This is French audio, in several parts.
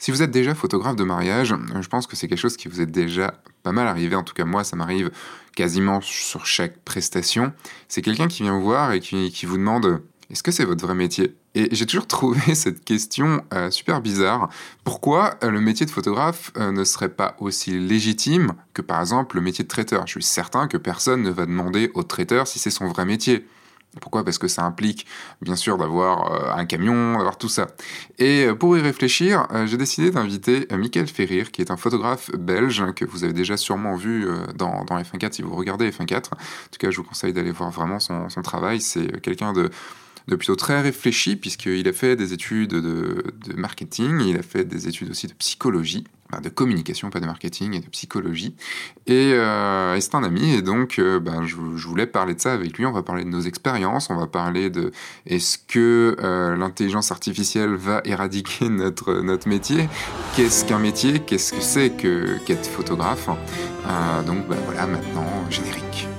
Si vous êtes déjà photographe de mariage, je pense que c'est quelque chose qui vous est déjà pas mal arrivé, en tout cas moi ça m'arrive quasiment sur chaque prestation. C'est quelqu'un qui vient vous voir et qui, vous demande est-ce que c'est votre vrai métier? Et j'ai toujours trouvé cette question euh, super bizarre. Pourquoi euh, le métier de photographe euh, ne serait pas aussi légitime que par exemple le métier de traiteur? Je suis certain que personne ne va demander au traiteur si c'est son vrai métier. Pourquoi? Parce que ça implique bien sûr d'avoir euh, un camion, d'avoir tout ça. Et euh, pour y réfléchir, euh, j'ai décidé d'inviter Michael Ferrir, qui est un photographe belge que vous avez déjà sûrement vu dans, dans F1.4 si vous regardez F1.4. En tout cas, je vous conseille d'aller voir vraiment son, son travail. C'est quelqu'un de de plutôt très réfléchi, puisqu'il a fait des études de, marketing, il a fait des études aussi de psychologie, de communication, pas de marketing, et de psychologie. Et, euh, c'est un ami, et donc euh, ben, je, voulais parler de ça avec lui. On va parler de nos expériences, on va parler de est-ce que euh, l'intelligence artificielle va éradiquer notre, notre métier? Qu'est-ce qu'un métier? Qu'est-ce que c'est que, qu'être photographe? Donc ben, voilà, maintenant, générique.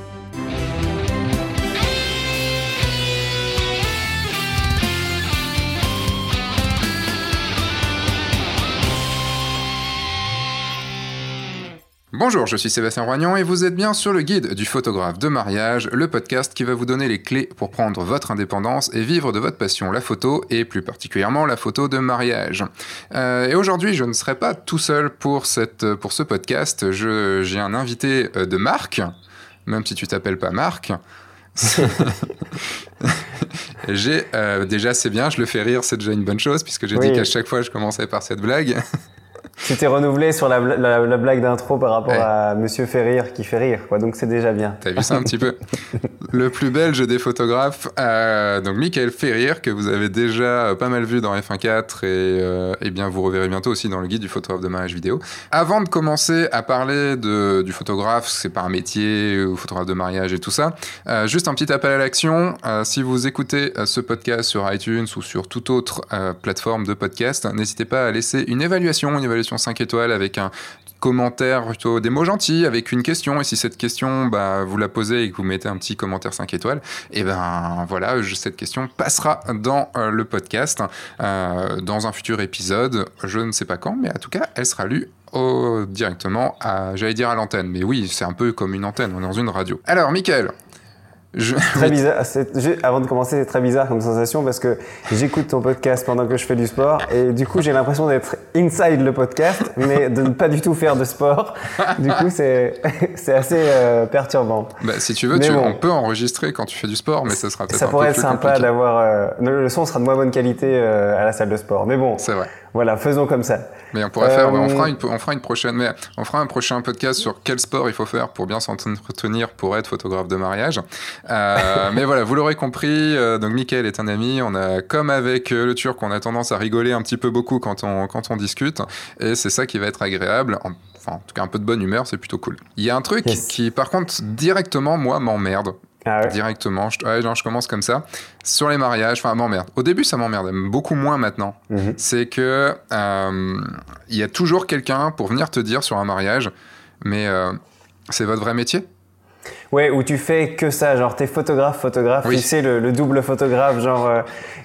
Bonjour, je suis Sébastien Roignan et vous êtes bien sur le guide du photographe de mariage, le podcast qui va vous donner les clés pour prendre votre indépendance et vivre de votre passion, la photo et plus particulièrement la photo de mariage. Euh, et aujourd'hui, je ne serai pas tout seul pour, cette, pour ce podcast. J'ai un invité euh, de Marc, même si tu t'appelles pas Marc. j'ai euh, déjà c'est bien, je le fais rire, c'est déjà une bonne chose puisque j'ai dit qu'à chaque fois je commençais par cette blague. Tu t'es renouvelé sur la, blague d'intro par rapport à Monsieur Ferrir qui fait rire, quoi. Donc c'est déjà bien. T'as vu ça un petit peu? Le plus belge des photographes, euh, donc Michael Ferrir, que vous avez déjà pas mal vu dans F1.4 et, euh, et bien vous reverrez bientôt aussi dans le guide du photographe de mariage vidéo. Avant de commencer à parler de, du photographe, c'est pas un métier, ou photographe de mariage et tout ça, euh, juste un petit appel à l'action. Euh, si vous écoutez euh, ce podcast sur iTunes ou sur toute autre euh, plateforme de podcast, n'hésitez pas à laisser une évaluation, une évaluation 5 étoiles avec un commentaire, plutôt des mots gentils, avec une question. Et si cette question, bah, vous la posez et que vous mettez un petit commentaire 5 étoiles, et eh ben voilà, cette question passera dans euh, le podcast, euh, dans un futur épisode. Je ne sais pas quand, mais en tout cas, elle sera lue directement j'allais dire à l'antenne, mais oui, c'est un peu comme une antenne, on est dans une radio. Alors, Michael, Très bizarre. Avant de commencer, c'est très bizarre comme sensation parce que j'écoute ton podcast pendant que je fais du sport et du coup j'ai l'impression d'être inside le podcast, mais de ne pas du tout faire de sport. Du coup, c'est assez euh, perturbant. Bah, si tu veux, tu, on peut enregistrer quand tu fais du sport, mais ça sera peut-être Ça pourrait être sympa d'avoir. Euh, le son sera de moins bonne qualité euh, à la salle de sport, mais bon. C'est vrai. Voilà, faisons comme ça. Mais on pourrait faire, on fera une, on fera une prochaine, mais on fera un prochain podcast sur quel sport il faut faire pour bien s'entretenir pour être photographe de mariage. Euh, mais voilà, vous l'aurez compris, euh, donc Michael est un ami. On a, comme avec euh, le Turc, on a tendance à rigoler un petit peu beaucoup quand on, quand on discute. Et c'est ça qui va être agréable. Enfin, en tout cas, un peu de bonne humeur, c'est plutôt cool. Il y a un truc qui, par contre, directement, moi, m'emmerde. Ah directement. Je, je commence comme ça. Sur les mariages, enfin, m'emmerde. Au début, ça m'emmerde, beaucoup moins maintenant. Mhm. C'est que il y a toujours quelqu'un pour venir te dire sur un mariage, mais c'est votre vrai métier? Ouais, où tu fais que ça, genre t'es photographe, photographe, tu sais, le, double photographe, genre euh,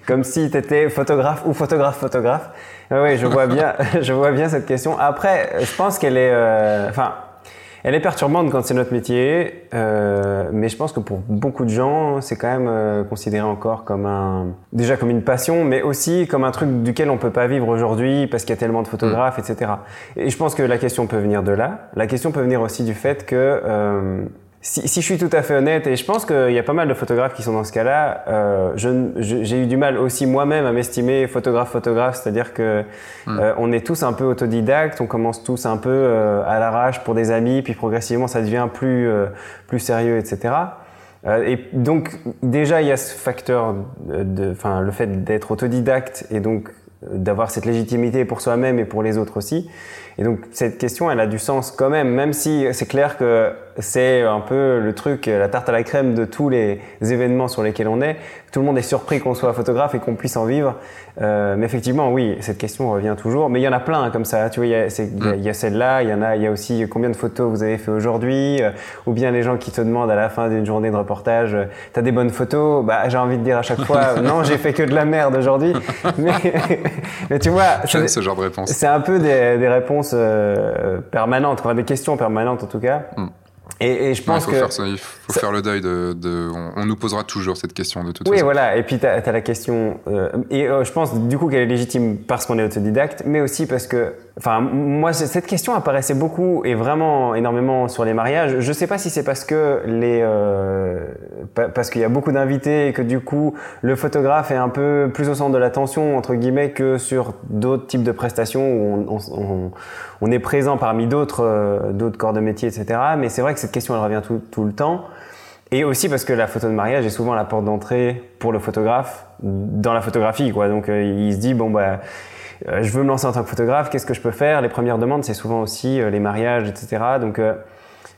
comme si t'étais photographe ou photographe, photographe. Oui, je vois bien, je vois bien cette question. Après, je pense qu'elle est, euh, enfin, elle est perturbante quand c'est notre métier, euh, mais je pense que pour beaucoup de gens, c'est quand même euh, considéré encore comme un, déjà comme une passion, mais aussi comme un truc duquel on peut pas vivre aujourd'hui parce qu'il y a tellement de photographes, etc. Et je pense que la question peut venir de là. La question peut venir aussi du fait que euh, si, si, je suis tout à fait honnête, et je pense qu'il y a pas mal de photographes qui sont dans ce cas-là, euh, j'ai eu du mal aussi moi-même à m'estimer photographe-photographe, c'est-à-dire que hmm. euh, on est tous un peu autodidactes, on commence tous un peu euh, à l'arrache pour des amis, puis progressivement ça devient plus, euh, plus sérieux, etc. Euh, et donc déjà il y a ce facteur, enfin le fait d'être autodidacte et donc d'avoir cette légitimité pour soi-même et pour les autres aussi. Et donc cette question, elle a du sens quand même, même si c'est clair que c'est un peu le truc, la tarte à la crème de tous les événements sur lesquels on est. Tout le monde est surpris qu'on soit photographe et qu'on puisse en vivre. Euh, mais effectivement, oui, cette question revient toujours. Mais il y en a plein hein, comme ça. Tu vois, il y a, mm. a celle-là, il y en a, il y a aussi combien de photos vous avez fait aujourd'hui, euh, ou bien les gens qui te demandent à la fin d'une journée de reportage, euh, t'as des bonnes photos? Bah, j'ai envie de dire à chaque fois, non, j'ai fait que de la merde aujourd'hui. mais, mais, tu vois, c'est ce genre de réponse. C'est un peu des, des réponses permanentes, enfin, des questions permanentes en tout cas. Mm. Et, je pense que. il faut faire le deuil de. on, nous posera toujours cette question de toute façon. Oui, voilà. Et puis, tu as, la question. Euh, et euh, je pense, du coup, qu'elle est légitime parce qu'on est autodidacte, mais aussi parce que Enfin, moi, cette question apparaissait beaucoup et vraiment énormément sur les mariages. Je sais pas si c'est parce que les, euh, parce qu'il y a beaucoup d'invités et que du coup, le photographe est un peu plus au centre de l'attention entre guillemets que sur d'autres types de prestations où on, est présent parmi d'autres, euh, d'autres corps de métier, etc. Mais c'est vrai que cette question, elle revient tout, le temps. Et aussi parce que la photo de mariage est souvent la porte d'entrée pour le photographe dans la photographie, quoi. Donc, euh, il se dit bon bah je veux me lancer en tant que photographe, qu'est-ce que je peux faire? Les premières demandes, c'est souvent aussi euh, les mariages, etc. Donc, euh,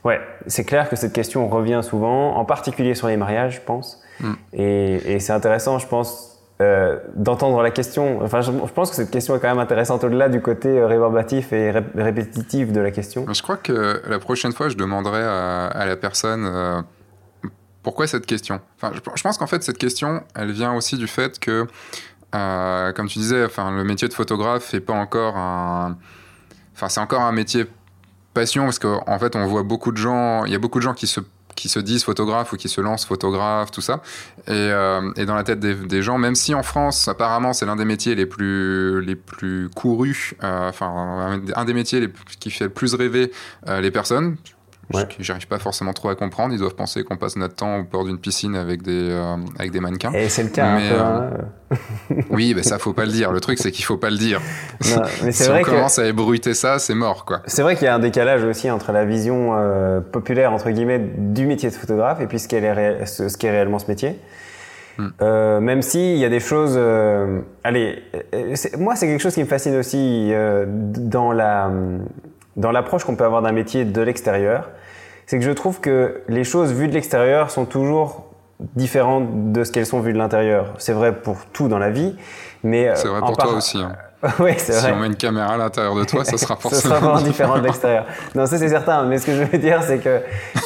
ouais, c'est clair que cette question revient souvent, en particulier sur les mariages, je pense. Mm. Et, c'est intéressant, je pense, d'entendre la question. Enfin, je, pense que cette question est quand même intéressante au-delà du côté réverbatif et répétitif de la question. Je crois que la prochaine fois, je demanderai à, la personne pourquoi cette question? Enfin, je, je pense qu'en fait, cette question, elle vient aussi du fait que euh, comme tu disais, enfin, le métier de photographe n'est pas encore un. Enfin, c'est encore un métier passion parce qu'en en fait, on voit beaucoup de gens. Il y a beaucoup de gens qui se qui se disent photographes ou qui se lancent photographes, tout ça. Et, euh, dans la tête des, gens, même si en France, apparemment, c'est l'un des métiers les plus, les plus courus, euh, enfin, un des métiers qui fait le plus rêver les personnes, Ouais. J'arrive pas forcément trop à comprendre. Ils doivent penser qu'on passe notre temps au bord d'une piscine avec des, euh, avec des mannequins. Et c'est le cas. Mais, un peu, hein. oui, mais ça faut pas le dire. Le truc, c'est qu'il faut pas le dire. Non, mais si vrai on commence à ébruiter ça, c'est mort, quoi. C'est vrai qu'il y a un décalage aussi entre la vision euh, populaire entre guillemets du métier de photographe et puis ce qu'est est, ce, qu réellement ce métier. Hmm. Euh, même s'il y a des choses. Euh, allez, moi, c'est quelque chose qui me fascine aussi dans la dans l'approche qu'on peut avoir d'un métier de l'extérieur c'est que je trouve que les choses vues de l'extérieur sont toujours différentes de ce qu'elles sont vues de l'intérieur. C'est vrai pour tout dans la vie, mais euh, c'est vrai pour toi aussi. Hein. oui, c'est si vrai. on met une caméra à l'intérieur de toi, ça sera forcément. ça sera différent de l'extérieur. Non, ça c'est certain. Mais ce que je veux dire, c'est que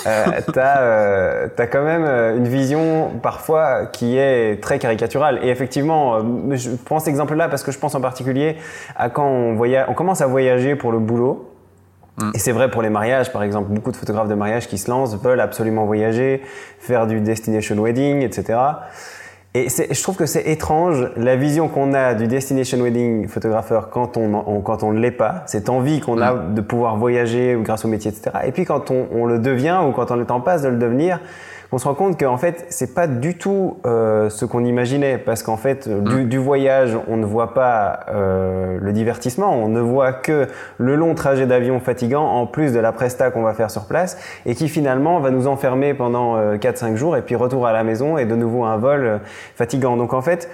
euh, tu as, euh, quand même euh, une vision parfois qui est très caricaturale. Et effectivement, je prends cet exemple-là parce que je pense en particulier à quand on, voyage, on commence à voyager pour le boulot. Et c'est vrai pour les mariages, par exemple, beaucoup de photographes de mariage qui se lancent veulent absolument voyager, faire du destination wedding, etc. Et je trouve que c'est étrange la vision qu'on a du destination wedding photographeur quand on, quand on ne l'est pas, cette envie qu'on a mm. de pouvoir voyager grâce au métier, etc. Et puis quand on, on le devient ou quand on est en passe de le devenir, on se rend compte qu'en fait, c'est pas du tout euh, ce qu'on imaginait, parce qu'en fait, du, mmh. voyage, on ne voit pas euh, le divertissement, on ne voit que le long trajet d'avion fatigant, en plus de la presta qu'on va faire sur place, et qui finalement va nous enfermer pendant 4-5 euh, jours, et puis retour à la maison, et de nouveau un vol fatigant. Donc en fait,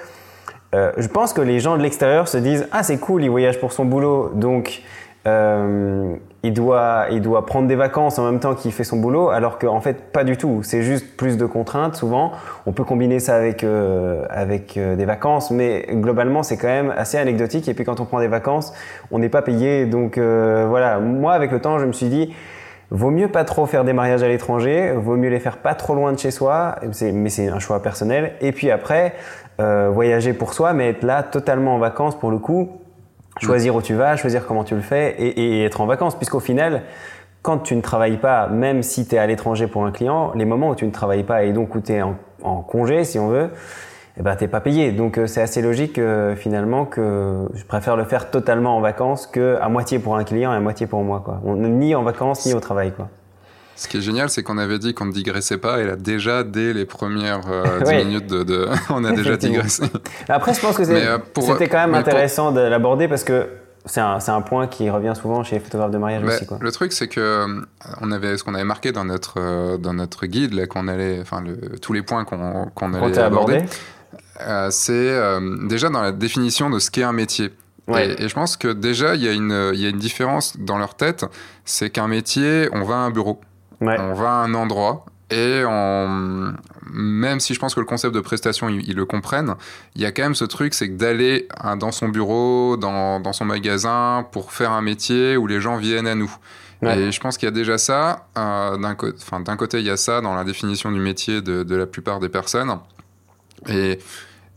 je pense que les gens de l'extérieur se disent ah c'est cool, il voyage pour son boulot, donc euh, il, doit, il doit prendre des vacances en même temps qu'il fait son boulot, alors qu'en fait, pas du tout. C'est juste plus de contraintes, souvent. On peut combiner ça avec, euh, avec euh, des vacances, mais globalement, c'est quand même assez anecdotique. Et puis, quand on prend des vacances, on n'est pas payé. Donc, voilà. Moi, avec le temps, je me suis dit, vaut mieux pas trop faire des mariages à l'étranger, vaut mieux les faire pas trop loin de chez soi, mais c'est un choix personnel. Et puis après, voyager pour soi, mais être là totalement en vacances pour le coup Choisir où tu vas, choisir comment tu le fais et, être en vacances. Puisqu'au final, quand tu ne travailles pas, même si tu es à l'étranger pour un client, les moments où tu ne travailles pas et donc où tu es en, congé, si on veut, eh ben, t'es pas payé. Donc euh, c'est assez logique euh, finalement que je préfère le faire totalement en vacances que à moitié pour un client et à moitié pour moi. Quoi. On, ni en vacances ni au travail. Quoi. Ce qui est génial, c'est qu'on avait dit qu'on ne digressait pas, et là, déjà, dès les premières 10 euh, minutes, de, on a déjà digressé. Après, je pense que euh, c'était quand même intéressant de l'aborder parce que c'est un, un, point qui revient souvent chez les photographes de mariage aussi. Quoi. Le truc, c'est que euh, on avait, ce qu'on avait marqué dans notre, dans notre guide, là, qu'on allait, enfin, le, tous les points qu'on qu'on allait aborder, c'est déjà dans la définition de ce qu'est un métier. Et, et, je pense que déjà, il y, a une, il y a une différence dans leur tête, c'est qu'un métier, on va à un bureau. On va à un endroit et même si je pense que le concept de prestation, ils, le comprennent, il y a quand même ce truc, c'est que d'aller dans son bureau, dans, dans, son magasin, pour faire un métier où les gens viennent à nous. Et je pense qu'il y a déjà ça. Euh, D'un côté, il y a ça dans la définition du métier de, de la plupart des personnes. Et,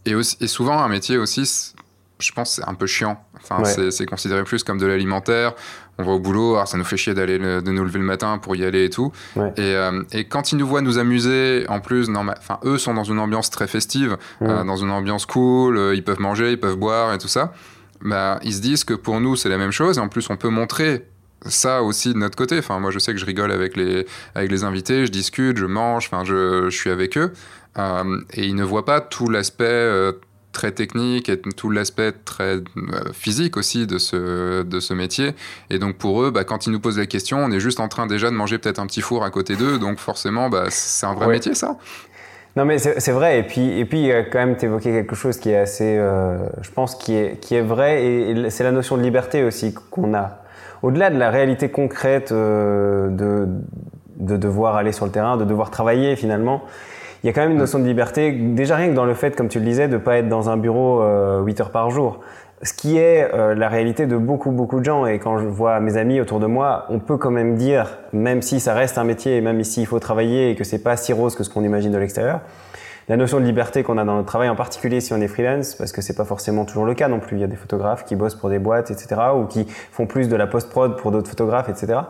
et, aussi, et souvent, un métier aussi, je pense c'est un peu chiant. Enfin, c'est considéré plus comme de l'alimentaire. On va au boulot, alors ça nous fait chier d'aller de nous lever le matin pour y aller et tout. Et, euh, et, quand ils nous voient nous amuser, en plus, enfin, eux sont dans une ambiance très festive, euh, dans une ambiance cool, euh, ils peuvent manger, ils peuvent boire et tout ça. Bah, ils se disent que pour nous c'est la même chose et en plus on peut montrer ça aussi de notre côté. Enfin, moi, je sais que je rigole avec les, avec les invités, je discute, je mange, enfin, je, je suis avec eux. et ils ne voient pas tout l'aspect très technique et tout l'aspect très euh, physique aussi de ce, de ce métier. Et donc pour eux, bah, quand ils nous posent la question, on est juste en train déjà de manger peut-être un petit four à côté d'eux. Donc forcément, bah, c'est un vrai métier ça. Non mais c'est vrai et puis et puis quand même t'évoquais quelque chose qui est assez, euh, je pense qui est qui est vrai et, c'est la notion de liberté aussi qu'on a. Au-delà de la réalité concrète euh, de de devoir aller sur le terrain, de devoir travailler finalement, il y a quand même une notion de liberté, déjà rien que dans le fait, comme tu le disais, de ne pas être dans un bureau euh, 8 heures par jour. Ce qui est euh, la réalité de beaucoup, beaucoup de gens. Et quand je vois mes amis autour de moi, on peut quand même dire, même si ça reste un métier, et même ici il faut travailler et que c'est pas si rose que ce qu'on imagine de l'extérieur, la notion de liberté qu'on a dans notre travail, en particulier si on est freelance, parce que c'est pas forcément toujours le cas non plus. Il y a des photographes qui bossent pour des boîtes, etc., ou qui font plus de la post-prod pour d'autres photographes, etc.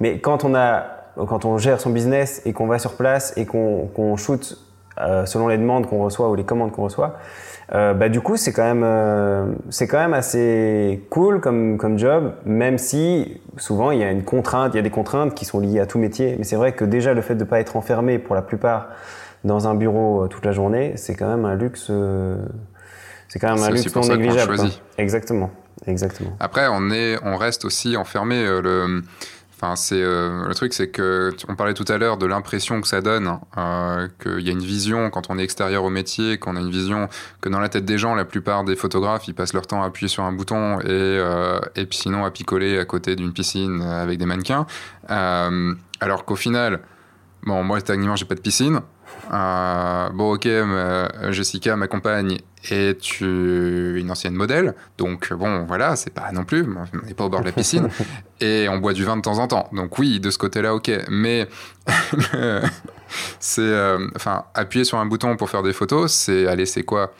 Mais quand on a quand on gère son business et qu'on va sur place et qu'on qu shoot euh, selon les demandes qu'on reçoit ou les commandes qu'on reçoit, euh, bah, du coup, c'est quand même, euh, c'est quand même assez cool comme, comme job, même si souvent il y a une contrainte, il y a des contraintes qui sont liées à tout métier. Mais c'est vrai que déjà le fait de ne pas être enfermé pour la plupart dans un bureau toute la journée, c'est quand même un luxe. c'est quand même un luxe non négligeable. Exactement, exactement. Après, on est, on reste aussi enfermé. le Enfin, c'est euh, le truc, c'est que on parlait tout à l'heure de l'impression que ça donne, euh, qu'il y a une vision quand on est extérieur au métier, qu'on a une vision que dans la tête des gens, la plupart des photographes, ils passent leur temps à appuyer sur un bouton et, euh, et puis sinon à picoler à côté d'une piscine avec des mannequins. Alors qu'au final, bon, moi techniquement j'ai pas de piscine. Euh, bon, ok, Jessica, ma compagne, est une ancienne modèle. Donc, bon, voilà, c'est pas non plus, on n'est pas au bord de la piscine. et on boit du vin de temps en temps. Donc, oui, de ce côté-là, ok. Mais c'est. Euh, enfin, appuyer sur un bouton pour faire des photos, c'est. Allez, c'est quoi?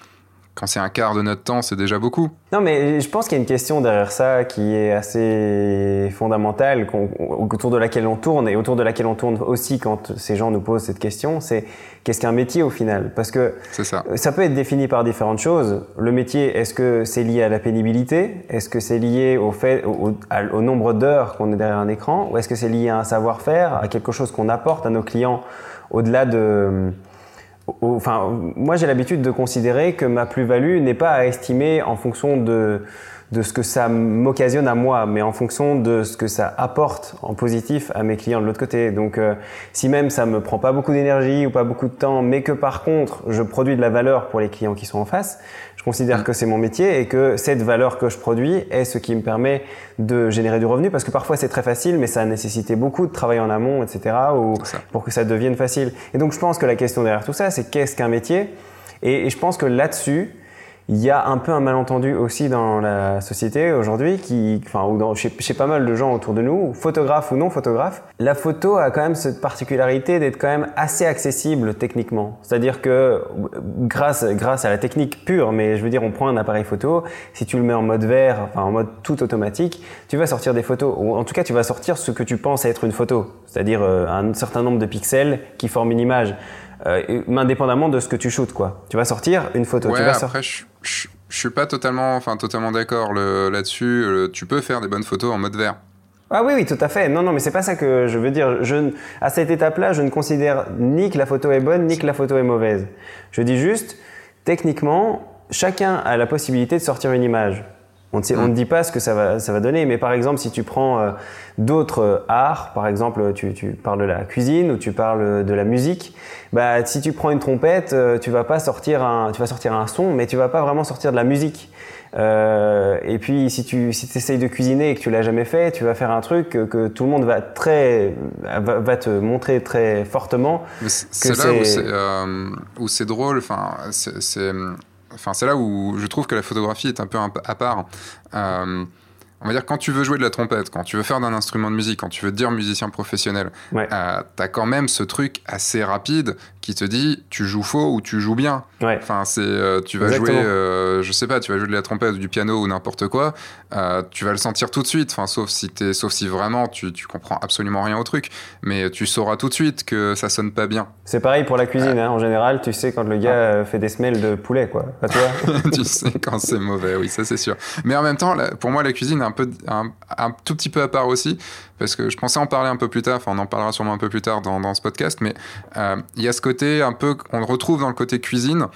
Quand c'est un quart de notre temps, c'est déjà beaucoup. Non, mais je pense qu'il y a une question derrière ça qui est assez fondamentale, autour de laquelle on tourne et autour de laquelle on tourne aussi quand ces gens nous posent cette question, c'est qu'est-ce qu'un métier au final? Parce que ça. ça peut être défini par différentes choses. Le métier, est-ce que c'est lié à la pénibilité? Est-ce que c'est lié au, fait, au, au nombre d'heures qu'on est derrière un écran? Ou est-ce que c'est lié à un savoir-faire, à quelque chose qu'on apporte à nos clients au-delà de enfin, moi j'ai l'habitude de considérer que ma plus-value n'est pas à estimer en fonction de, ce que ça m'occasionne à moi, mais en fonction de ce que ça apporte en positif à mes clients de l'autre côté. Donc, euh, si même ça me prend pas beaucoup d'énergie ou pas beaucoup de temps, mais que par contre je produis de la valeur pour les clients qui sont en face, considère que c'est mon métier et que cette valeur que je produis est ce qui me permet de générer du revenu parce que parfois c'est très facile mais ça a nécessité beaucoup de travail en amont, etc. Ou pour que ça devienne facile. Et donc je pense que la question derrière tout ça, c'est qu'est-ce qu'un métier? Et, et, je pense que là-dessus, il y a un peu un malentendu aussi dans la société aujourd'hui, qui, enfin, ou dans, chez, pas mal de gens autour de nous, photographes ou non photographes. La photo a quand même cette particularité d'être quand même assez accessible techniquement. C'est-à-dire que grâce, grâce à la technique pure, mais je veux dire, on prend un appareil photo, si tu le mets en mode vert, enfin en mode tout automatique, tu vas sortir des photos, ou en tout cas tu vas sortir ce que tu penses être une photo, c'est-à-dire euh, un certain nombre de pixels qui forment une image. Euh, indépendamment de ce que tu shootes, quoi. Tu vas sortir une photo. Ouais, tu vas après, je, je, suis pas totalement, enfin, totalement d'accord là-dessus. Tu peux faire des bonnes photos en mode vert. Ah oui, oui, tout à fait. Non, non, mais c'est pas ça que je veux dire. Je, à cette étape-là, je ne considère ni que la photo est bonne, ni que la photo est mauvaise. Je dis juste, techniquement, chacun a la possibilité de sortir une image. On ne, dit pas ce que ça va, ça va donner, mais par exemple, si tu prends euh, d'autres arts, par exemple, tu, tu, parles de la cuisine ou tu parles de la musique, bah, si tu prends une trompette, euh, tu vas pas sortir un, tu vas sortir un son, mais tu vas pas vraiment sortir de la musique. Euh, et puis, si tu si essayes de cuisiner et que tu l'as jamais fait, tu vas faire un truc que, tout le monde va, très, va, te montrer très fortement. C'est là où c'est drôle, enfin, c'est Enfin, c'est là où je trouve que la photographie est un peu à part. Euh, on va dire quand tu veux jouer de la trompette, quand tu veux faire d'un instrument de musique, quand tu veux dire musicien professionnel, ouais. euh, t'as quand même ce truc assez rapide qui te dit tu joues faux ou tu joues bien. Enfin, c'est euh, tu vas jouer, euh, je sais pas, tu vas jouer de la trompette ou du piano ou n'importe quoi, euh, tu vas le sentir tout de suite. Enfin, sauf si es, sauf si vraiment tu, tu comprends absolument rien au truc, mais tu sauras tout de suite que ça sonne pas bien. C'est pareil pour la cuisine. Hein. En général, tu sais quand le gars fait des semelles de poulet, quoi. Toi Tu sais quand c'est mauvais, oui, ça c'est sûr. Mais en même temps, pour moi, la cuisine est un peu un, un tout petit peu à part aussi parce que je pensais en parler un peu plus tard, enfin on en parlera sûrement un peu plus tard dans, dans ce podcast, mais euh, il y a ce côté un peu, on le retrouve dans le côté cuisine,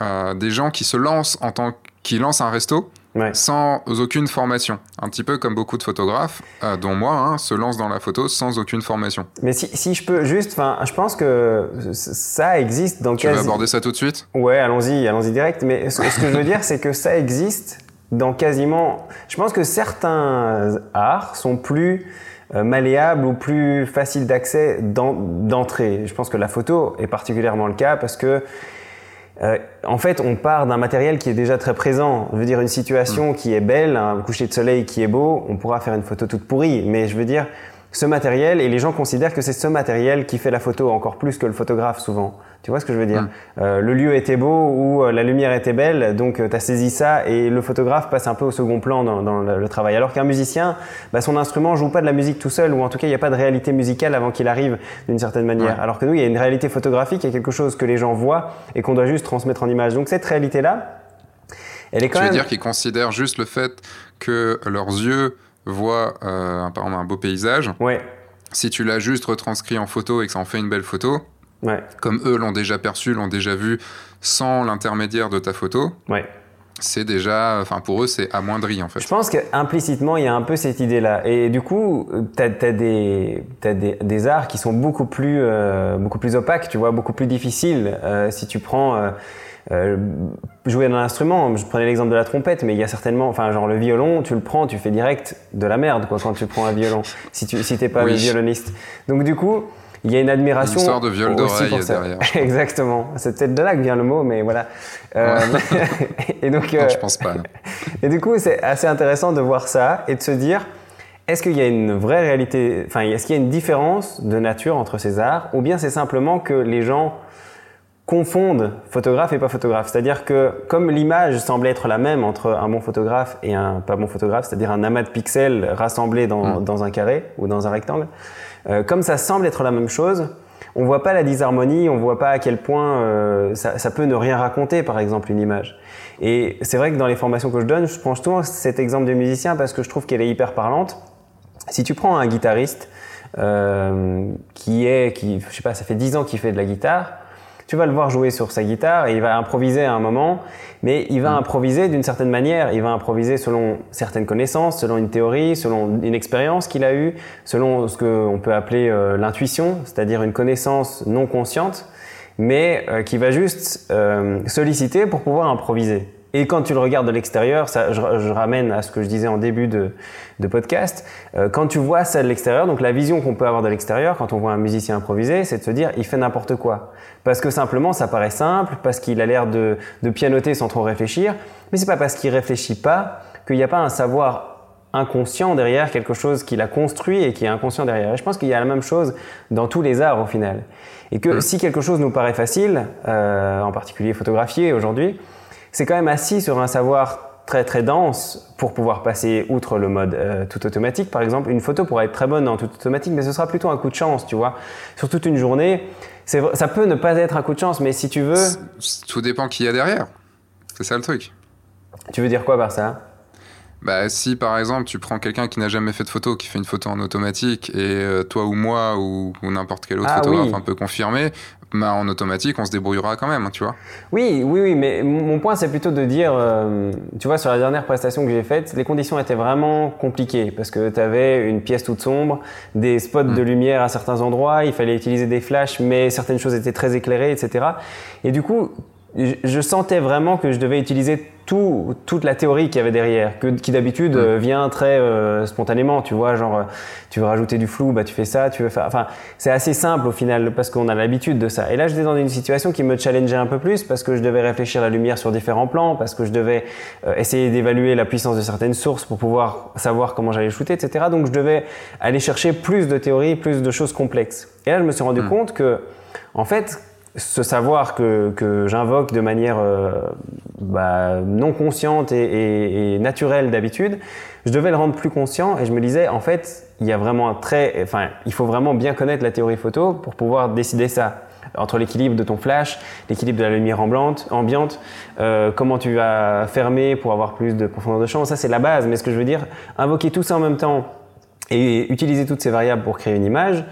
euh, des gens qui se lancent en tant qui lancent un resto sans aucune formation. Un petit peu comme beaucoup de photographes, euh, dont moi, hein, se lancent dans la photo sans aucune formation. Mais si, si je peux juste, enfin, je pense que ça existe dans Tu veux aborder ça tout de suite? Ouais, allons-y, allons-y direct. Mais ce, ce que je veux dire, c'est que ça existe dans quasiment. Je pense que certains arts sont plus malléable ou plus facile d'accès d'entrée. Je pense que la photo est particulièrement le cas parce que euh, en fait, on part d'un matériel qui est déjà très présent. Je veux dire, une situation mm. qui est belle, un coucher de soleil qui est beau, on pourra faire une photo toute pourrie. Mais je veux dire, ce matériel, et les gens considèrent que c'est ce matériel qui fait la photo encore plus que le photographe souvent. Tu vois ce que je veux dire? Mm. euh, Le lieu était beau ou euh, la lumière était belle, donc euh, tu as saisi ça et le photographe passe un peu au second plan dans, dans le, travail. Alors qu'un musicien, bah, son instrument joue pas de la musique tout seul ou en tout cas il n'y a pas de réalité musicale avant qu'il arrive d'une certaine manière. Alors que nous, il y a une réalité photographique, il y a quelque chose que les gens voient et qu'on doit juste transmettre en image. Donc cette réalité-là, elle est quand tu veux dire qu'ils considèrent juste le fait que leurs yeux voient euh, apparemment un beau paysage. Ouais. Si tu l'as juste retranscrit en photo et que ça en fait une belle photo, comme eux l'ont déjà perçu, l'ont déjà vu sans l'intermédiaire de ta photo. C'est déjà, enfin pour eux, c'est amoindri en fait. Je pense qu'implicitement, il y a un peu cette idée-là. Et du coup, tu as, des, des, des, arts qui sont beaucoup plus, euh, beaucoup plus opaques, tu vois, beaucoup plus difficiles. Euh, si tu prends. Euh, jouer d'un instrument, je prenais l'exemple de la trompette, mais il y a certainement, enfin genre le violon, tu le prends, tu fais direct de la merde quoi quand tu prends un violon, si tu si t'es pas oui. violoniste. Donc du coup, il y a une admiration. Une histoire de viol d'oreille derrière. Exactement. C'est peut-être de là que vient le mot, mais voilà. Euh, et donc. Non, je pense pas. et du coup, c'est assez intéressant de voir ça et de se dire. Est-ce qu'il y a une vraie réalité, enfin, est-ce qu'il y a une différence de nature entre ces arts, ou bien c'est simplement que les gens confondent photographe et pas photographe. C'est-à-dire que comme l'image semble être la même entre un bon photographe et un pas bon photographe, c'est-à-dire un amas de pixels rassemblés dans, mm. dans un carré ou dans un rectangle, euh, comme ça semble être la même chose, on voit pas la disharmonie, on voit pas à quel point euh, ça, ça, peut ne rien raconter, par exemple, une image. Et c'est vrai que dans les formations que je donne, je prends souvent cet exemple de musicien parce que je trouve qu'elle est hyper parlante. Si tu prends un guitariste euh, qui est, qui, je sais pas, ça fait 10 ans qu'il fait de la guitare, tu vas le voir jouer sur sa guitare et il va improviser à un moment, mais il va mm. improviser d'une certaine manière. Il va improviser selon certaines connaissances, selon une théorie, selon une expérience qu'il a eue, selon ce qu'on peut appeler euh, l'intuition, c'est-à-dire une connaissance non consciente, mais euh, qui va juste euh, solliciter pour pouvoir improviser. Et quand tu le regardes de l'extérieur, ça, je, je, ramène à ce que je disais en début de, de podcast, euh, quand tu vois ça de l'extérieur, donc la vision qu'on peut avoir de l'extérieur quand on voit un musicien improviser, c'est de se dire il fait n'importe quoi. Parce que simplement ça paraît simple, parce qu'il a l'air de, de pianoter sans trop réfléchir, mais c'est pas parce qu'il réfléchit pas qu'il n'y a pas un savoir inconscient derrière quelque chose qu'il a construit et qui est inconscient derrière. Et je pense qu'il y a la même chose dans tous les arts au final. Et que si quelque chose nous paraît facile, euh, en particulier photographier aujourd'hui, c'est quand même assis sur un savoir très très dense pour pouvoir passer outre le mode euh, tout automatique. Par exemple, une photo pourrait être très bonne en tout automatique, mais ce sera plutôt un coup de chance, tu vois. Sur toute une journée, ça peut ne pas être un coup de chance, mais si tu veux... Tout dépend qui y a derrière. C'est ça le truc. Tu veux dire quoi par ça? Bah, si par exemple tu prends quelqu'un qui n'a jamais fait de photo, qui fait une photo en automatique, et euh, toi ou moi ou, n'importe quel autre ah photographe un peu confirmé, bah, en automatique, on se débrouillera quand même, tu vois. Oui, oui, oui, mais mon point c'est plutôt de dire, euh, tu vois, sur la dernière prestation que j'ai faite, les conditions étaient vraiment compliquées parce que tu avais une pièce toute sombre, des spots de mm. lumière à certains endroits, il fallait utiliser des flashs, mais certaines choses étaient très éclairées, etc. Et du coup, je sentais vraiment que je devais utiliser tout, toute la théorie qu'il y avait derrière, que, qui d'habitude euh, vient très euh, spontanément, tu vois, genre euh, tu veux rajouter du flou, bah tu fais ça, tu veux faire, enfin c'est assez simple au final parce qu'on a l'habitude de ça. Et là j'étais dans une situation qui me challengeait un peu plus parce que je devais réfléchir la lumière sur différents plans, parce que je devais essayer d'évaluer la puissance de certaines sources pour pouvoir savoir comment j'allais shooter, etc. Donc je devais aller chercher plus de théorie, plus de choses complexes. Et là je me suis rendu mm. compte que en fait ce savoir que, que j'invoque de manière euh, bah, non consciente et, et, naturelle d'habitude, je devais le rendre plus conscient et je me disais en fait il y a vraiment un très, enfin il faut vraiment bien connaître la théorie photo pour pouvoir décider ça entre l'équilibre de ton flash, l'équilibre de la lumière ambiante, ambiante euh, comment tu vas fermer pour avoir plus de profondeur de champ, ça c'est la base. Mais ce que je veux dire, invoquer tout ça en même temps et utiliser toutes ces variables pour créer une image,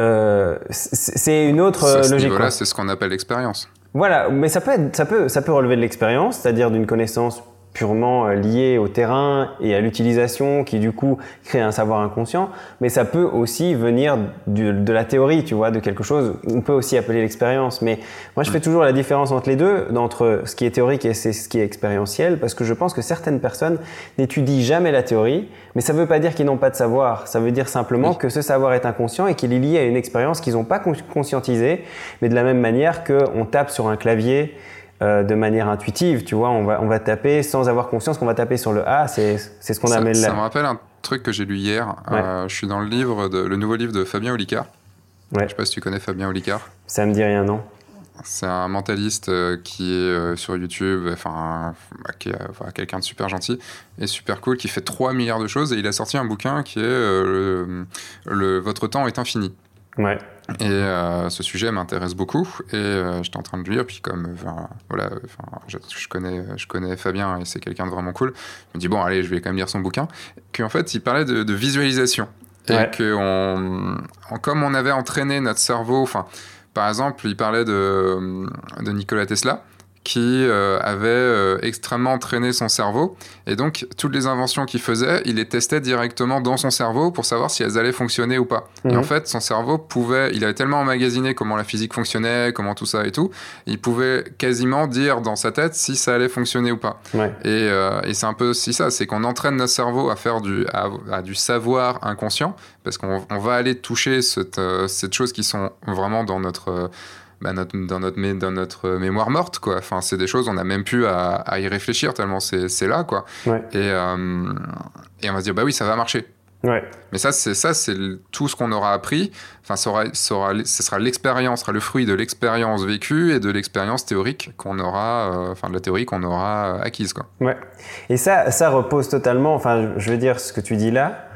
euh, c'est une autre euh, logique. Voilà, c'est ce qu'on appelle l'expérience. Voilà, mais ça peut, ça peut, ça peut relever de l'expérience, c'est-à-dire d'une connaissance purement euh, lié au terrain et à l'utilisation qui du coup crée un savoir inconscient, mais ça peut aussi venir de la théorie, tu vois, de quelque chose, on peut aussi appeler l'expérience. Mais moi je fais toujours la différence entre les deux, entre ce qui est théorique et ce qui est expérientiel, parce que je pense que certaines personnes n'étudient jamais la théorie, mais ça ne veut pas dire qu'ils n'ont pas de savoir, ça veut dire simplement que ce savoir est inconscient et qu'il est lié à une expérience qu'ils n'ont pas conscientisée, mais de la même manière qu'on tape sur un clavier euh, de manière intuitive, tu vois, on va, on va taper sans avoir conscience qu'on va taper sur le A, c'est ce qu'on appelle là. Ça me rappelle un truc que j'ai lu hier, euh, je suis dans le livre, de, le nouveau livre de Fabien Olicard. Ouais. Je sais pas si tu connais Fabien Olicard. Ça me dit rien, non? C'est un mentaliste euh, qui est sur YouTube, enfin, qui est quelqu'un de super gentil et super cool, qui fait 3 milliards de choses et il a sorti un bouquin qui est le, Votre temps est infini. Ouais. Et euh, ce sujet m'intéresse beaucoup. Et euh, j'étais en train de lire, puis comme voilà, je, je, connais, je connais Fabien et c'est quelqu'un de vraiment cool, je me dis bon, allez, je vais quand même lire son bouquin. Qu'en fait, il parlait de, visualisation. Et que on, comme on avait entraîné notre cerveau, enfin, par exemple, il parlait de, de Nikola Tesla qui euh, avait euh, extrêmement entraîné son cerveau. Et donc, toutes les inventions qu'il faisait, il les testait directement dans son cerveau pour savoir si elles allaient fonctionner ou pas. Et en mhm. fait, son cerveau pouvait, il avait tellement emmagasiné comment la physique fonctionnait, comment tout ça et tout, il pouvait quasiment dire dans sa tête si ça allait fonctionner ou pas. Et, euh, et c'est un peu aussi ça, c'est qu'on entraîne notre cerveau à faire du, à, du savoir inconscient, parce qu'on va aller toucher cette, cette chose qui sont vraiment dans notre bah, notre, dans, notre, dans notre mémoire morte, quoi. Enfin, c'est des choses, on n'a même plus à, à, y réfléchir tellement c'est là, quoi. Et, euh, et on va se dire, bah oui, ça va marcher. Ouais. Mais ça, c'est ça, c'est tout ce qu'on aura appris. Enfin, ça sera, ce sera l'expérience, sera le fruit de l'expérience vécue et de l'expérience théorique qu'on aura, euh, enfin de la théorie qu'on aura acquise, quoi. Ouais. Et ça, ça repose totalement. Enfin, je veux dire, ce que tu dis là,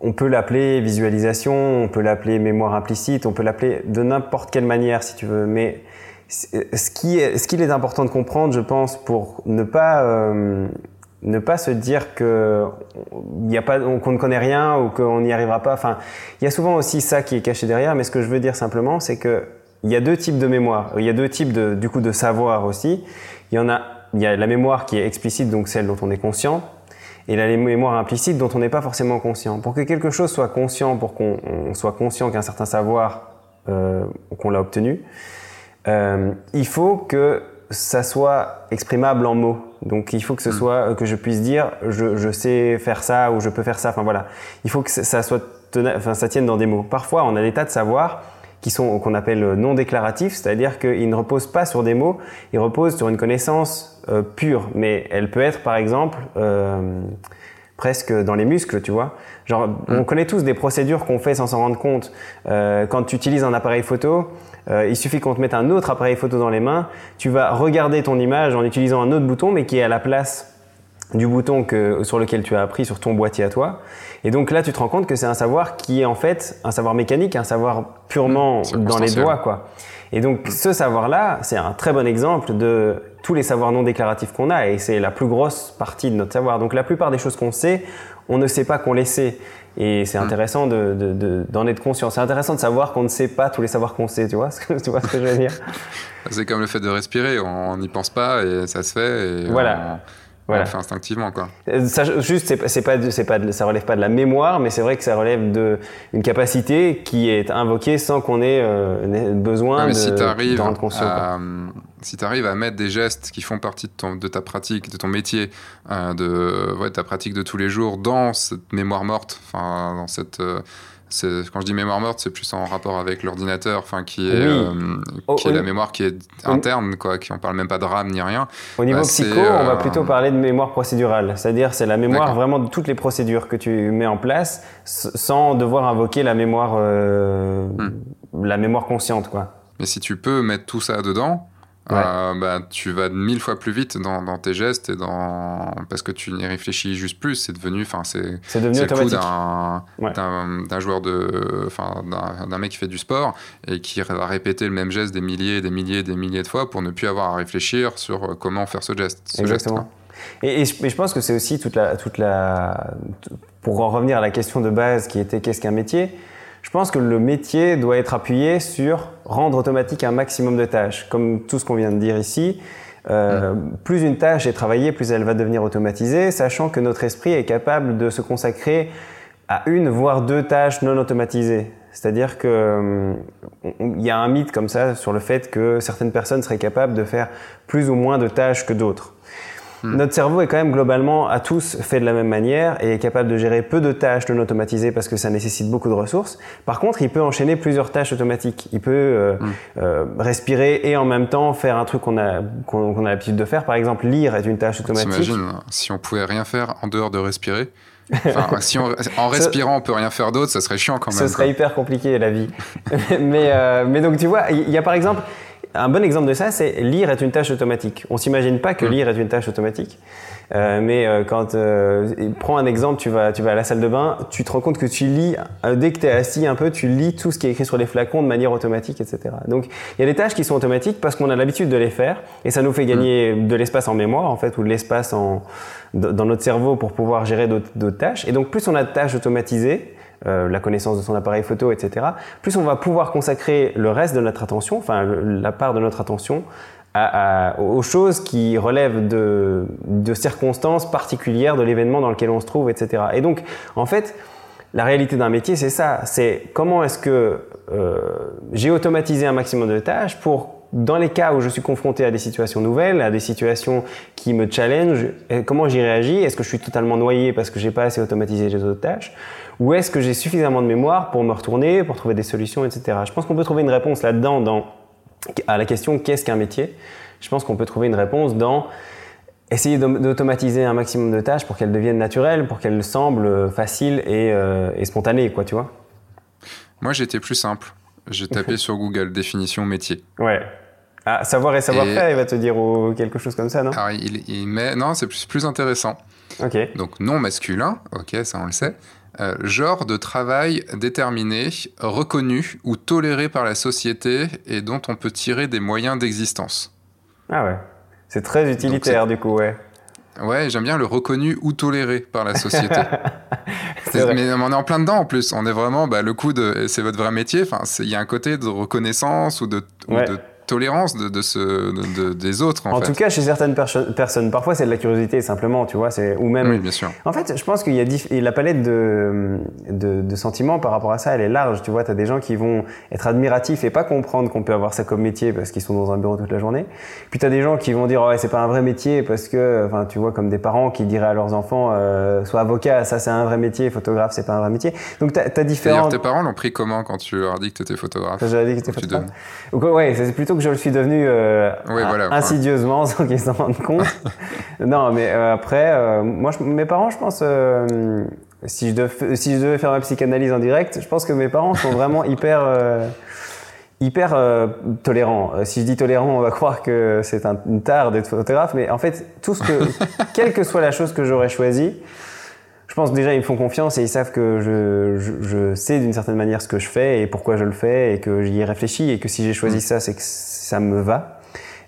on peut l'appeler visualisation, on peut l'appeler mémoire implicite, on peut l'appeler de n'importe quelle manière si tu veux. Mais ce qui est, ce qu'il est important de comprendre, je pense, pour ne pas euh, ne pas se dire que y a pas qu'on ne connaît rien ou qu'on n'y arrivera pas. Enfin, il y a souvent aussi ça qui est caché derrière. Mais ce que je veux dire simplement, c'est que il y a deux types de mémoire. Il y a deux types de, du coup de savoir aussi. Il y en a, il y a la mémoire qui est explicite, donc celle dont on est conscient, et la mémoire implicite dont on n'est pas forcément conscient. Pour que quelque chose soit conscient, pour qu'on soit conscient qu'un certain savoir, euh, qu'on l'a obtenu, euh, il faut que ça soit exprimable en mots. Donc il faut que ce hmm. soit que je puisse dire je, je, sais faire ça ou je peux faire ça. Enfin voilà, il faut que ça soit enfin ça tienne dans des mots. Parfois on a des tas de savoirs qui sont qu'on appelle non déclaratifs, c'est-à-dire qu'ils ne reposent pas sur des mots, ils reposent sur une connaissance euh, pure, mais elle peut être par exemple euh, presque dans les muscles, tu vois. Genre, mm. on connaît tous des procédures qu'on fait sans s'en rendre compte. Euh, quand tu utilises un appareil photo, euh, il suffit qu'on te mette un autre appareil photo dans les mains, tu vas regarder ton image en utilisant un autre bouton, mais qui est à la place du bouton que, sur lequel tu as appris sur ton boîtier à toi. Et donc là, tu te rends compte que c'est un savoir qui est en fait un savoir mécanique, un savoir purement mmh, dans les doigts, quoi. Et donc ce savoir-là, c'est un très bon exemple de tous les savoirs non déclaratifs qu'on a, et c'est la plus grosse partie de notre savoir. Donc la plupart des choses qu'on sait, on ne sait pas qu'on les sait. Et c'est mmh. intéressant d'en de, de, être conscient. C'est intéressant de savoir qu'on ne sait pas tous les savoirs qu'on sait, tu vois, tu vois ce que je veux dire? C'est comme le fait de respirer, on n'y pense pas et ça se fait. Et voilà. Voilà. fait instinctivement, quoi. Euh, ça, juste, c'est pas, c'est pas, ça relève pas de la mémoire, mais c'est vrai que ça relève d'une capacité qui est invoquée sans qu'on ait euh, besoin de, si de rendre conscient. À, si tu arrives à mettre des gestes qui font partie de, ton, de ta pratique, de ton métier, euh, de ouais, ta pratique de tous les jours dans cette mémoire morte, enfin dans cette quand je dis mémoire morte, c'est plus en rapport avec l'ordinateur, enfin qui est, euh, qui est la mémoire qui est interne, quoi, qui on parle même pas de RAM ni rien. Au niveau bah, psycho, on va euh, plutôt parler de mémoire procédurale, c'est-à-dire c'est la mémoire vraiment de toutes les procédures que tu mets en place, sans devoir invoquer la mémoire, euh, hmm. la mémoire consciente, quoi. Mais si tu peux mettre tout ça dedans, euh, bah, tu vas mille fois plus vite dans, dans, tes gestes et dans parce que tu n'y réfléchis juste plus. C'est devenu, enfin, c'est c'est devenu automatique. d'un joueur de, enfin, d'un mec qui fait du sport et qui va répéter le même geste des milliers, des milliers, des milliers de fois pour ne plus avoir à réfléchir sur comment faire ce geste. Exactement. et, et, je, je, pense que c'est aussi toute la, toute la, pour en revenir à la question de base qui était qu'est-ce qu'un métier je pense que le métier doit être appuyé sur rendre automatique un maximum de tâches. Comme tout ce qu'on vient de dire ici, euh, mm. plus une tâche est travaillée, plus elle va devenir automatisée, sachant que notre esprit est capable de se consacrer à une voire deux tâches non automatisées. C'est-à-dire qu'il euh, y a un mythe comme ça sur le fait que certaines personnes seraient capables de faire plus ou moins de tâches que d'autres. Hmm. Notre cerveau est quand même globalement à tous fait de la même manière et est capable de gérer peu de tâches non automatisées parce que ça nécessite beaucoup de ressources. Par contre, il peut enchaîner plusieurs tâches automatiques. Il peut euh, hmm. euh, respirer et en même temps faire un truc qu'on a, qu'on, a l'habitude de faire. Par exemple, lire est une tâche automatique. T'imagines, hein, si on pouvait rien faire en dehors de respirer Enfin, si on, en respirant, on peut rien faire d'autre, ça serait chiant quand même. Ce serait hyper compliqué la vie. mais, euh, mais donc tu vois, il y a par exemple, un bon exemple de ça, c'est lire est une tâche automatique. On s'imagine pas que mm. lire est une tâche automatique, euh, mais euh, quand euh, prends un exemple, tu vas tu vas à la salle de bain, tu te rends compte que tu lis euh, dès que tu es assis un peu, tu lis tout ce qui est écrit sur les flacons de manière automatique, etc. Donc il y a des tâches qui sont automatiques parce qu'on a l'habitude de les faire et ça nous fait gagner mm. de l'espace en mémoire en fait ou de l'espace en dans notre cerveau pour pouvoir gérer d'autres tâches. Et donc plus on a de tâches automatisées euh, la connaissance de son appareil photo, etc., plus on va pouvoir consacrer le reste de notre attention, enfin la part de notre attention, aux choses qui relèvent de, circonstances particulières de l'événement dans lequel on se trouve, etc. Et donc, en fait, la réalité d'un métier, c'est ça. C'est comment est-ce que euh, j'ai automatisé un maximum de tâches pour dans les cas où je suis confronté à des situations nouvelles, à des situations qui me challenge, comment j'y réagis? Est-ce que je suis totalement noyé parce que j'ai pas assez automatisé les autres tâches? Ou est-ce que j'ai suffisamment de mémoire pour me retourner, pour trouver des solutions, etc. Je pense qu'on peut trouver une réponse là-dedans dans, à la question qu'est-ce qu'un métier? Je pense qu'on peut trouver une réponse dans essayer d'automatiser un maximum de tâches pour qu'elles deviennent naturelles, pour qu'elles semblent faciles et, euh, et spontanées, quoi, tu vois? Moi, j'étais plus simple. J'ai tapé sur Google définition métier. Ouais. Ah, savoir et savoir-faire, il va te dire ou quelque chose comme ça, non? Alors, il, met... Non, c'est plus, plus intéressant. Ok. Donc, non masculin, ok, ça on le sait. Euh, genre de travail déterminé, reconnu ou toléré par la société et dont on peut tirer des moyens d'existence. Ah ouais. C'est très utilitaire, du coup, ouais. Ouais, j'aime bien le reconnu ou toléré par la société. mais on est en plein dedans en plus. On est vraiment bah, le coup de c'est votre vrai métier. Enfin, il y a un côté de reconnaissance ou de, ou de tolérance de, de, ce, de, des autres. En, tout cas, chez certaines personnes, parfois c'est de la curiosité simplement, tu vois, ou même. Oui, bien sûr. En fait, je pense qu'il y a la palette de, de, sentiments par rapport à ça, elle est large. Tu vois, tu as des gens qui vont être admiratifs et pas comprendre qu'on peut avoir ça comme métier parce qu'ils sont dans un bureau toute la journée. Puis tu as des gens qui vont dire ouais, c'est pas un vrai métier parce que, enfin, tu vois, comme des parents qui diraient à leurs enfants, euh, sois avocat, ça c'est un vrai métier, photographe c'est pas un vrai métier. Donc tu as, différents. tes parents l'ont pris comment quand tu leur as dit que tu étais photographe j'ai dit que tu étais photographe. Ouais, c'est plutôt je le suis devenu euh, insidieusement sans qu'ils s'en rendent compte. non, mais euh, après, euh, moi, mes parents, je pense, si, je devais, si je devais faire ma psychanalyse en direct, je pense que mes parents sont vraiment hyper, hyper tolérant. Euh, si je dis tolérant, on va croire que c'est un, une tare d'être photographe, mais en fait, tout ce que, quelle que soit la chose que j'aurais choisie, je pense déjà ils me font confiance et ils savent que je, je, je sais d'une certaine manière ce que je fais et pourquoi je le fais et que j'y ai réfléchi et que si j'ai choisi mm. ça, c'est que ça me va.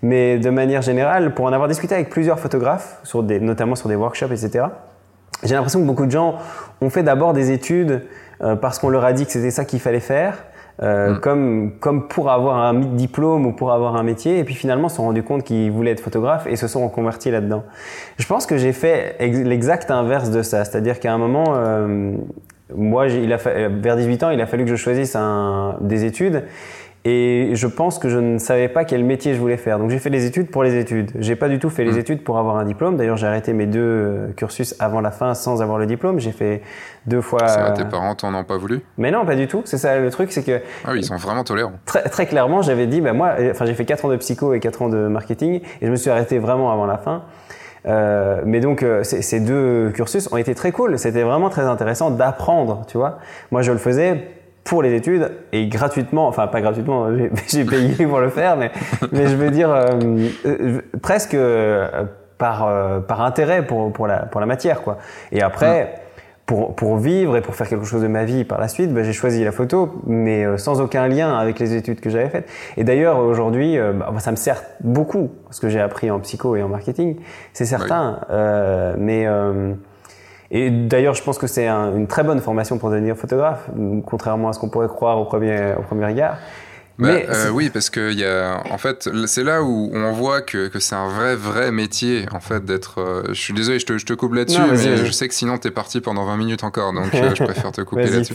Mais de manière générale, pour en avoir discuté avec plusieurs photographes, sur des, notamment sur des workshops, etc., j'ai l'impression que beaucoup de gens ont fait d'abord des études euh, parce qu'on leur a dit que c'était ça qu'il fallait faire euh, mm. comme, comme pour avoir un diplôme ou pour avoir un métier, et puis finalement se sont rendus compte qu'ils voulaient être photographe et se sont reconvertis là-dedans. Je pense que j'ai fait l'exact inverse de ça, c'est-à-dire qu'à un moment, euh, moi, il a vers 18 ans, il a fallu que je choisisse un, des études. Et je pense que je ne savais pas quel métier je voulais faire. Donc j'ai fait les études pour les études. J'ai pas du tout fait les mm. études pour avoir un diplôme. D'ailleurs, j'ai arrêté mes deux euh, cursus avant la fin sans avoir le diplôme. J'ai fait deux fois. Ça, tes parents t'en ont pas voulu? Mais non, pas du tout. C'est ça le truc, c'est que. Ah oui, ils sont vraiment tolérants. Très, très clairement, j'avais dit, bah moi, enfin j'ai fait quatre ans de psycho et quatre ans de marketing, et je me suis arrêté vraiment avant la fin. Euh, mais donc euh, ces deux cursus ont été très cool. C'était vraiment très intéressant d'apprendre, tu vois. Moi, je le faisais pour les études et gratuitement, enfin pas gratuitement, j'ai payé pour le faire, mais, mais je veux dire euh, euh, presque euh, par, par intérêt pour, pour, la, pour la matière. Quoi. Et après, mm. pour, pour vivre et pour faire quelque chose de ma vie par la suite, bah, j'ai choisi la photo, mais sans aucun lien avec les études que j'avais faites. Et d'ailleurs, aujourd'hui, bah, ça me sert beaucoup, ce que j'ai appris en psycho et en marketing, c'est certain, mais... Et d'ailleurs, je pense que c'est une très bonne formation pour devenir photographe, contrairement à ce qu'on pourrait croire au premier, au premier regard. Bah, Mais euh, oui, parce que y a, en fait, c'est là où on voit que, que c'est un vrai, vrai métier, en fait, d'être. Euh, je suis désolé, je te, je te coupe là-dessus, mais je sais que sinon, tu es parti pendant 20 minutes encore, donc euh, je préfère te couper là-dessus.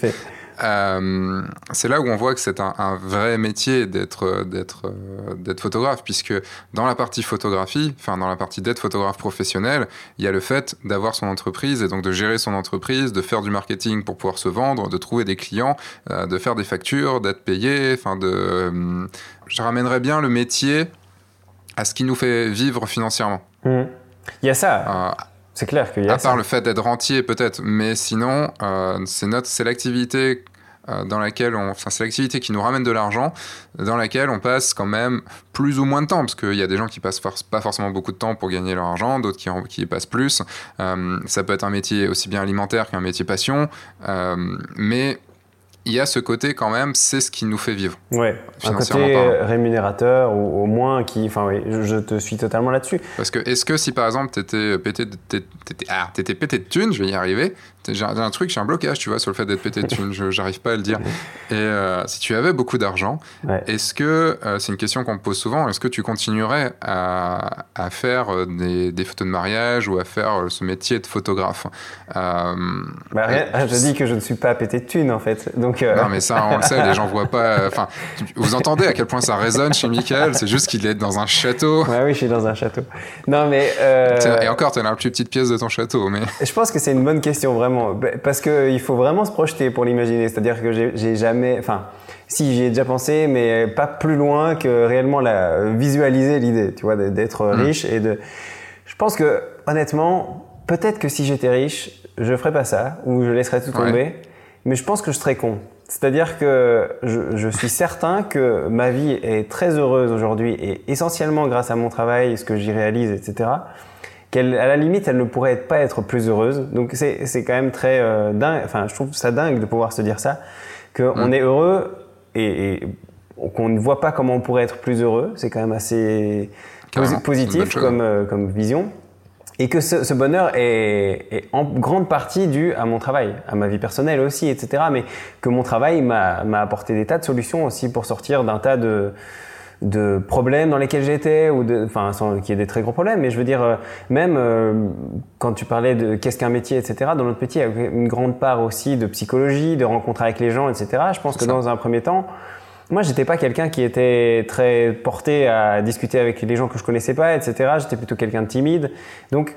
Euh, c'est là où on voit que c'est un, vrai métier d'être d'être d'être photographe puisque dans la partie photographie, enfin dans la partie d'être photographe professionnel, il y a le fait d'avoir son entreprise et donc de gérer son entreprise, de faire du marketing pour pouvoir se vendre, de trouver des clients, euh, de faire des factures, d'être payé, enfin de euh, je ramènerais bien le métier à ce qui nous fait vivre financièrement. Mmh. Il y a ça. C'est clair qu'il y a À part le fait d'être rentier, peut-être, mais sinon, euh, c'est notre, euh, dans laquelle on, enfin, c'est l'activité qui nous ramène de l'argent, dans laquelle on passe quand même plus ou moins de temps, parce qu'il y a des gens qui passent pas forcément beaucoup de temps pour gagner leur argent, d'autres qui, qui y passent plus. Euh, ça peut être un métier aussi bien alimentaire qu'un métier passion, mais il y a ce côté quand même, c'est ce qui nous fait vivre. Ouais, un côté rémunérateur ou au moins qui. Enfin, oui, je, te suis totalement là-dessus. Parce que, est-ce que si par exemple, tu étais pété, de, ah, étais pété de thunes, je vais y arriver, j'ai un truc, j'ai un blocage, tu vois, sur le fait d'être pété de thunes, j'arrive pas à le dire. Et euh, si tu avais beaucoup d'argent, est-ce que, euh, c'est une question qu'on me pose souvent, est-ce que tu continuerais à, à faire euh, des, des, photos de mariage ou à faire ce métier de photographe? Bah, Je dis que je ne suis pas pété de thunes, en fait. Donc, Non, mais ça, on le sait, les gens voient pas. Enfin, vous entendez à quel point ça résonne chez Michael, c'est juste qu'il est dans un château. Ouais, oui, je suis dans un château. Non, mais. Et encore, tu as la plus petite pièce de ton château, mais. Je pense que c'est une bonne question, vraiment bah, parce qu'il faut vraiment se projeter pour l'imaginer. C'est-à-dire que j'ai jamais. Enfin, si j'y ai déjà pensé, mais pas plus loin que réellement la, visualiser l'idée, tu vois, d'être mm. riche et de. Je pense que, honnêtement, peut-être que si j'étais riche, je ferais pas ça, ou je laisserais tout tomber, mais je pense que je serais con. C'est-à-dire que je, je, suis certain que ma vie est très heureuse aujourd'hui et essentiellement grâce à mon travail, ce que j'y réalise, etc qu'elle, à la limite, elle ne pourrait pas être plus heureuse. Donc c'est, c'est quand même très euh, dingue. Enfin, je trouve ça dingue de pouvoir se dire ça, qu'on mm. est heureux et, et, qu'on ne voit pas comment on pourrait être plus heureux. C'est quand même assez positif comme, euh, comme vision. Et que ce, ce bonheur est, est, en grande partie dû à mon travail, à ma vie personnelle aussi, etc. Mais que mon travail m'a, m'a apporté des tas de solutions aussi pour sortir d'un tas de de problèmes dans lesquels j'étais ou de enfin sans qu'il y ait des très gros problèmes mais je veux dire euh, même euh, quand tu parlais de qu'est-ce qu'un métier etc dans notre métier il y a une grande part aussi de psychologie de rencontres avec les gens etc je pense que dans un premier temps moi j'étais pas quelqu'un qui était très porté à discuter avec les gens que je connaissais pas etc j'étais plutôt quelqu'un de timide. Donc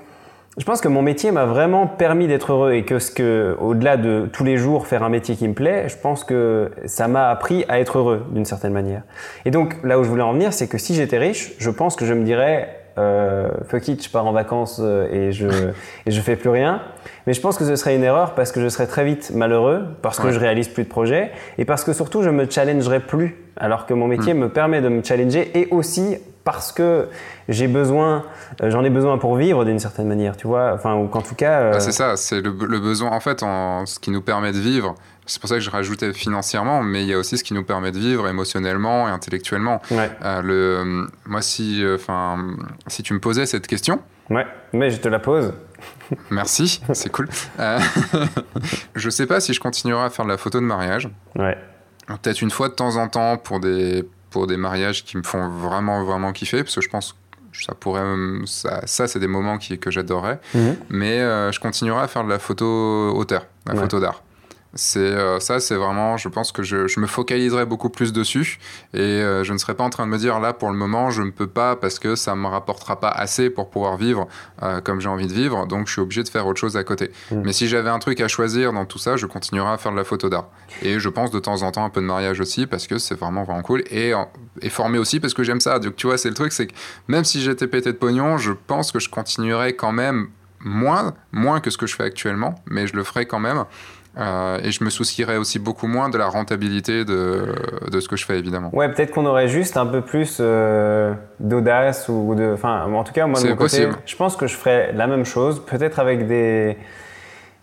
je pense que mon métier m'a vraiment permis d'être heureux et que ce que, au-delà de tous les jours faire un métier qui me plaît, je pense que ça m'a appris à être heureux d'une certaine manière. Et donc là où je voulais en venir, c'est que si j'étais riche, je pense que je me dirais euh, fuck it, je pars en vacances euh, et je et je fais plus rien. Mais je pense que ce serait une erreur parce que je serais très vite malheureux parce que je réalise plus de projets et parce que surtout je me challengerai plus alors que mon métier hmm. me permet de me challenger et aussi parce que j'ai besoin, euh, j'en ai besoin pour vivre d'une certaine manière, tu vois. Enfin, ou qu'en tout cas. Euh, bah, c'est ça, c'est le, besoin. En fait, en, ce qui nous permet de vivre. C'est pour ça que je rajoutais financièrement, mais il y a aussi ce qui nous permet de vivre émotionnellement et intellectuellement. Euh, le, moi, si, enfin, si tu me posais cette question. Ouais, mais je te la pose. Merci, c'est cool. je sais pas si je continuerai à faire de la photo de mariage. Ouais. Peut-être une fois de temps en temps pour des pour des mariages qui me font vraiment, vraiment kiffer, parce que je pense que ça pourrait. Ça, ça c'est des moments qui, que j'adorerais. Mhm. Mais euh, je continuerai à faire de la photo auteur, la photo d'art. C'est euh, ça, c'est vraiment, je pense que je, je, me focaliserai beaucoup plus dessus et euh, je ne serai pas en train de me dire là pour le moment je ne peux pas parce que ça me rapportera pas assez pour pouvoir vivre euh, comme j'ai envie de vivre, donc je suis obligé de faire autre chose à côté. Mm. Mais si j'avais un truc à choisir dans tout ça, je continuerai à faire de la photo d'art et je pense de temps en temps un peu de mariage aussi parce que c'est vraiment vraiment cool et, et formé aussi parce que j'aime ça. Donc tu vois, c'est le truc, c'est que même si j'étais pété de pognon, je pense que je continuerai quand même moins, moins que ce que je fais actuellement, mais je le ferai quand même. Euh, et je me soucierais aussi beaucoup moins de la rentabilité de, de ce que je fais, évidemment. Ouais, peut-être qu'on aurait juste un peu plus euh, d'audace ou de. Enfin, en tout cas, moi, de mon côté, je pense que je ferais la même chose, peut-être avec des,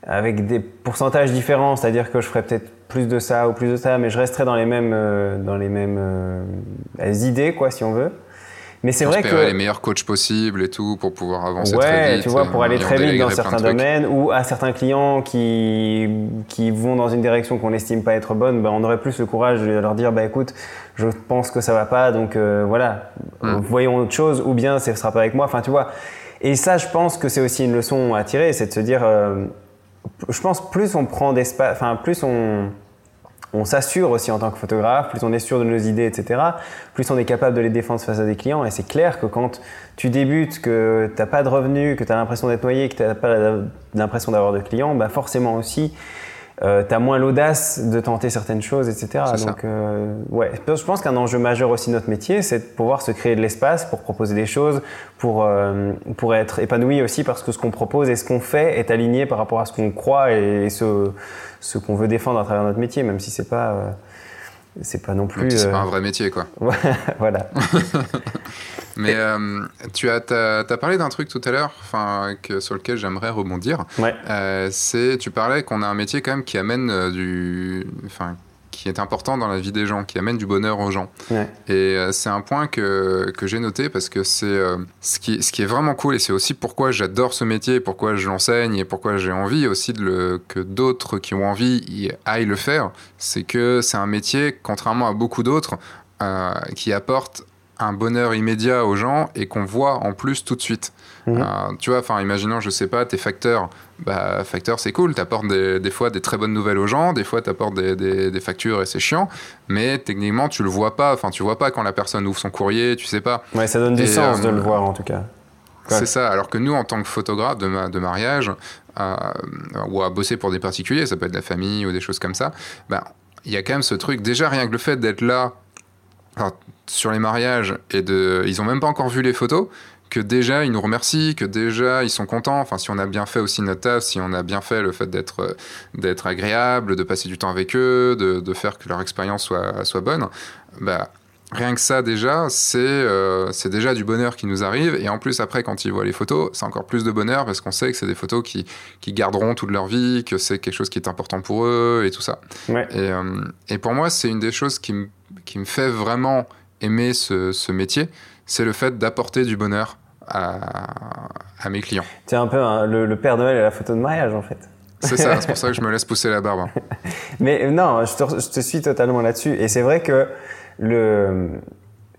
avec des pourcentages différents, c'est-à-dire que je ferais peut-être plus de ça ou plus de ça, mais je resterais dans les mêmes, euh, dans les mêmes idées, quoi, si on veut. Mais c'est vrai que les meilleurs coachs possibles et tout pour pouvoir avancer très vite. tu vois, pour aller très vite dans certains domaines ou à certains clients qui qui vont dans une direction qu'on n'estime pas être bonne, ben on aurait plus le courage de leur dire bah écoute, je pense que ça va pas, donc euh, voilà, hmm. voyons autre chose ou bien ce sera pas avec moi. Enfin, tu vois. Et ça, je pense que c'est aussi une leçon à tirer, c'est de se dire, euh, je pense plus on prend d'espace, enfin plus on on s'assure aussi en tant que photographe, plus on est sûr de nos idées, etc., plus on est capable de les défendre face à des clients. Et c'est clair que quand tu débutes, que tu n'as pas de revenus, que tu as l'impression d'être noyé, que tu n'as pas l'impression d'avoir de clients, bah forcément aussi, euh, tu as moins l'audace de tenter certaines choses, etc. Donc, euh, ouais, je pense qu'un enjeu majeur aussi de notre métier, c'est de pouvoir se créer de l'espace pour proposer des choses, pour, euh, pour être épanoui aussi parce que ce qu'on propose et ce qu'on fait est aligné par rapport à ce qu'on croit et, ce, ce qu'on veut défendre à travers notre métier, même si c'est pas euh, c'est pas non plus. C'est pas un vrai métier, quoi. voilà. Mais euh, tu as, as, parlé d'un truc tout à l'heure sur lequel j'aimerais rebondir. Ouais. Euh, c'est, tu parlais qu'on a un métier quand même qui amène euh, du. Qui est important dans la vie des gens, qui amène du bonheur aux gens. Ouais. Et c'est un point que, que j'ai noté parce que c'est ce, qui, ce qui est vraiment cool et c'est aussi pourquoi j'adore ce métier, pourquoi je l'enseigne et pourquoi j'ai envie aussi de le, que d'autres qui ont envie aillent le faire. C'est que c'est un métier, contrairement à beaucoup d'autres, qui apporte un bonheur immédiat aux gens et qu'on voit en plus tout de suite. Mhm. Euh, tu vois, enfin, imaginons, je sais pas, tes facteurs, bah, facteurs, c'est cool, t'apportes des, des fois des très bonnes nouvelles aux gens, des fois t'apportes des, des, des factures et c'est chiant, mais techniquement, tu le vois pas, enfin, tu vois pas quand la personne ouvre son courrier, tu sais pas. Ouais, ça donne du sens de le euh, voir en tout cas. C'est ça, alors que nous, en tant que photographe de, de mariage, euh, ou à bosser pour des particuliers, ça peut être la famille ou des choses comme ça, bah, il y a quand même ce truc, déjà rien que le fait d'être là sur les mariages et de, ils ont même pas encore vu les photos, que déjà ils nous remercient, que déjà ils sont contents. Enfin, si on a bien fait aussi notre taf, si on a bien fait le fait d'être d'être agréable, de passer du temps avec eux, de, de faire que leur expérience soit soit bonne, bah rien que ça déjà, c'est euh, c'est déjà du bonheur qui nous arrive. Et en plus, après, quand ils voient les photos, c'est encore plus de bonheur parce qu'on sait que c'est des photos qui, qui garderont toute leur vie, que c'est quelque chose qui est important pour eux et tout ça. Ouais. Et, euh, et, pour moi, c'est une des choses qui me, qui me fait vraiment aimer ce, ce métier, c'est le fait d'apporter du bonheur à, à, mes clients. Tu es un peu le, Père Noël à la photo de mariage, en fait. C'est ça, c'est pour ça que je me laisse pousser la barbe. Mais non, je te, je te suis totalement là-dessus. Et c'est vrai que le,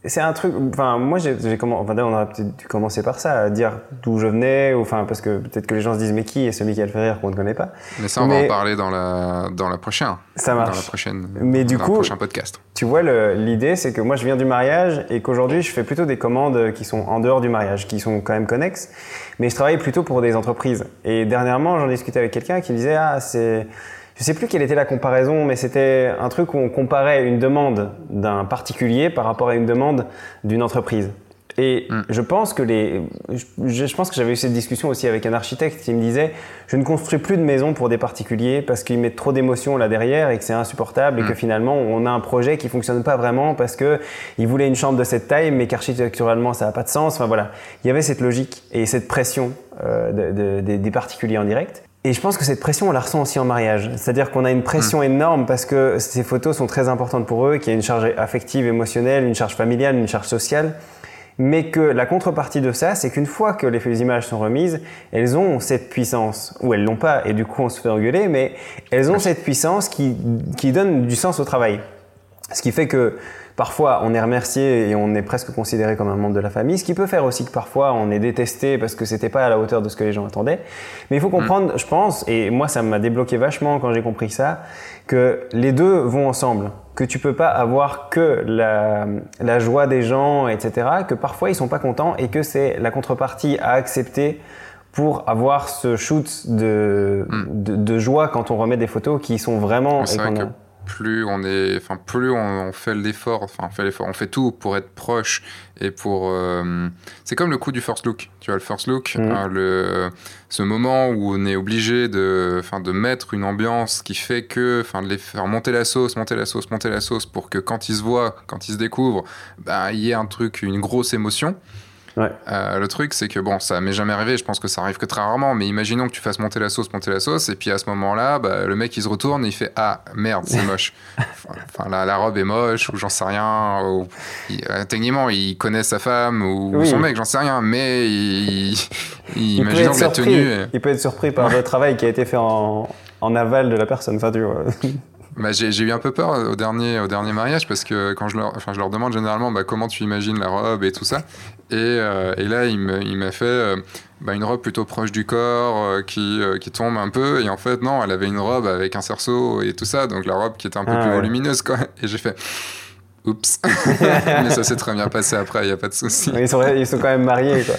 c'est un truc. Enfin, moi, j'ai comment. Enfin, on aurait peut-être dû commencer par ça, à dire d'où je venais, ou enfin, parce que peut-être que les gens se disent mais qui est ce Michael Ferrier qu'on ne connaît pas? Mais ça, on va en parler dans la dans la prochaine. Ça marche. Dans la prochaine. Mais du dans coup, le prochain podcast. Tu vois, l'idée, c'est que moi, je viens du mariage et qu'aujourd'hui, je fais plutôt des commandes qui sont en dehors du mariage, qui sont quand même connexes, mais je travaille plutôt pour des entreprises. Et dernièrement, j'en discutais avec quelqu'un qui me disait ah c'est je sais plus quelle était la comparaison, mais c'était un truc où on comparait une demande d'un particulier par rapport à une demande d'une entreprise. Et mm. je pense que les, je, je pense que j'avais eu cette discussion aussi avec un architecte qui me disait, je ne construis plus de maisons pour des particuliers parce qu'ils mettent trop d'émotions là derrière et que c'est insupportable et que mm. finalement on a un projet qui fonctionne pas vraiment parce que ils voulaient une chambre de cette taille mais qu'architecturalement ça n'a pas de sens. Enfin voilà, il y avait cette logique et cette pression euh, de, des particuliers en direct. Et je pense que cette pression, on la ressent aussi en mariage. C'est-à-dire qu'on a une pression mm. énorme parce que ces photos sont très importantes pour eux, qu'il y a une charge affective, émotionnelle, une charge familiale, une charge sociale mais que la contrepartie de ça, c'est qu'une fois que les images sont remises, elles ont cette puissance, ou elles l'ont pas, et du coup on se fait engueuler, mais elles ont cette puissance qui, qui donne du sens au travail. Ce qui fait que parfois on est remercié et on est presque considéré comme un membre de la famille, ce qui peut faire aussi que parfois on est détesté parce que c'était pas à la hauteur de ce que les gens attendaient. Mais il faut comprendre, mm. je pense, et moi ça m'a débloqué vachement quand j'ai compris ça, que les deux vont ensemble que tu peux pas avoir que la, la, joie des gens, etc., que parfois ils sont pas contents et que c'est la contrepartie à accepter pour avoir ce shoot de, hmm. de, joie quand on remet des photos qui sont vraiment plus on est, enfin plus on, fait l'effort, enfin on fait l'effort, on fait tout pour être proche et pour. Euh, c'est comme le coup du first look. Tu vois le first look, mm. hein, le, ce moment où on est obligé de, enfin de mettre une ambiance qui fait que, enfin de les faire monter la sauce, monter la sauce, monter la sauce pour que quand ils se voient, quand ils se découvrent, ben il y ait un truc, une grosse émotion. Euh, le truc, c'est que bon, ça m'est jamais arrivé, je pense que ça arrive que très rarement, mais imaginons que tu fasses monter la sauce, monter la sauce, et puis à ce moment-là, bah, le mec il se retourne et il fait Ah merde, c'est moche. enfin, la, robe est moche, ou j'en sais rien. Ou, euh, techniquement, il connaît sa femme ou, son mec, j'en sais rien, mais il, il, imaginons que la tenue. Il peut être surpris par le travail qui a été fait en, en aval de la personne. Enfin, tu vois. Bah, j'ai eu un peu peur au dernier, au dernier mariage parce que quand je leur, enfin, je leur demande généralement bah, comment tu imagines la robe et tout ça. Et, euh, et là, il m'a fait euh, bah, une robe plutôt proche du corps euh, qui, qui tombe un peu. Et en fait, non, elle avait une robe avec un cerceau et tout ça. Donc la robe qui était un peu ah plus volumineuse. Quoi. Et j'ai fait. Oups. mais ça s'est très bien passé après, il n'y a pas de souci. Ils sont, ils sont quand même mariés. Quoi.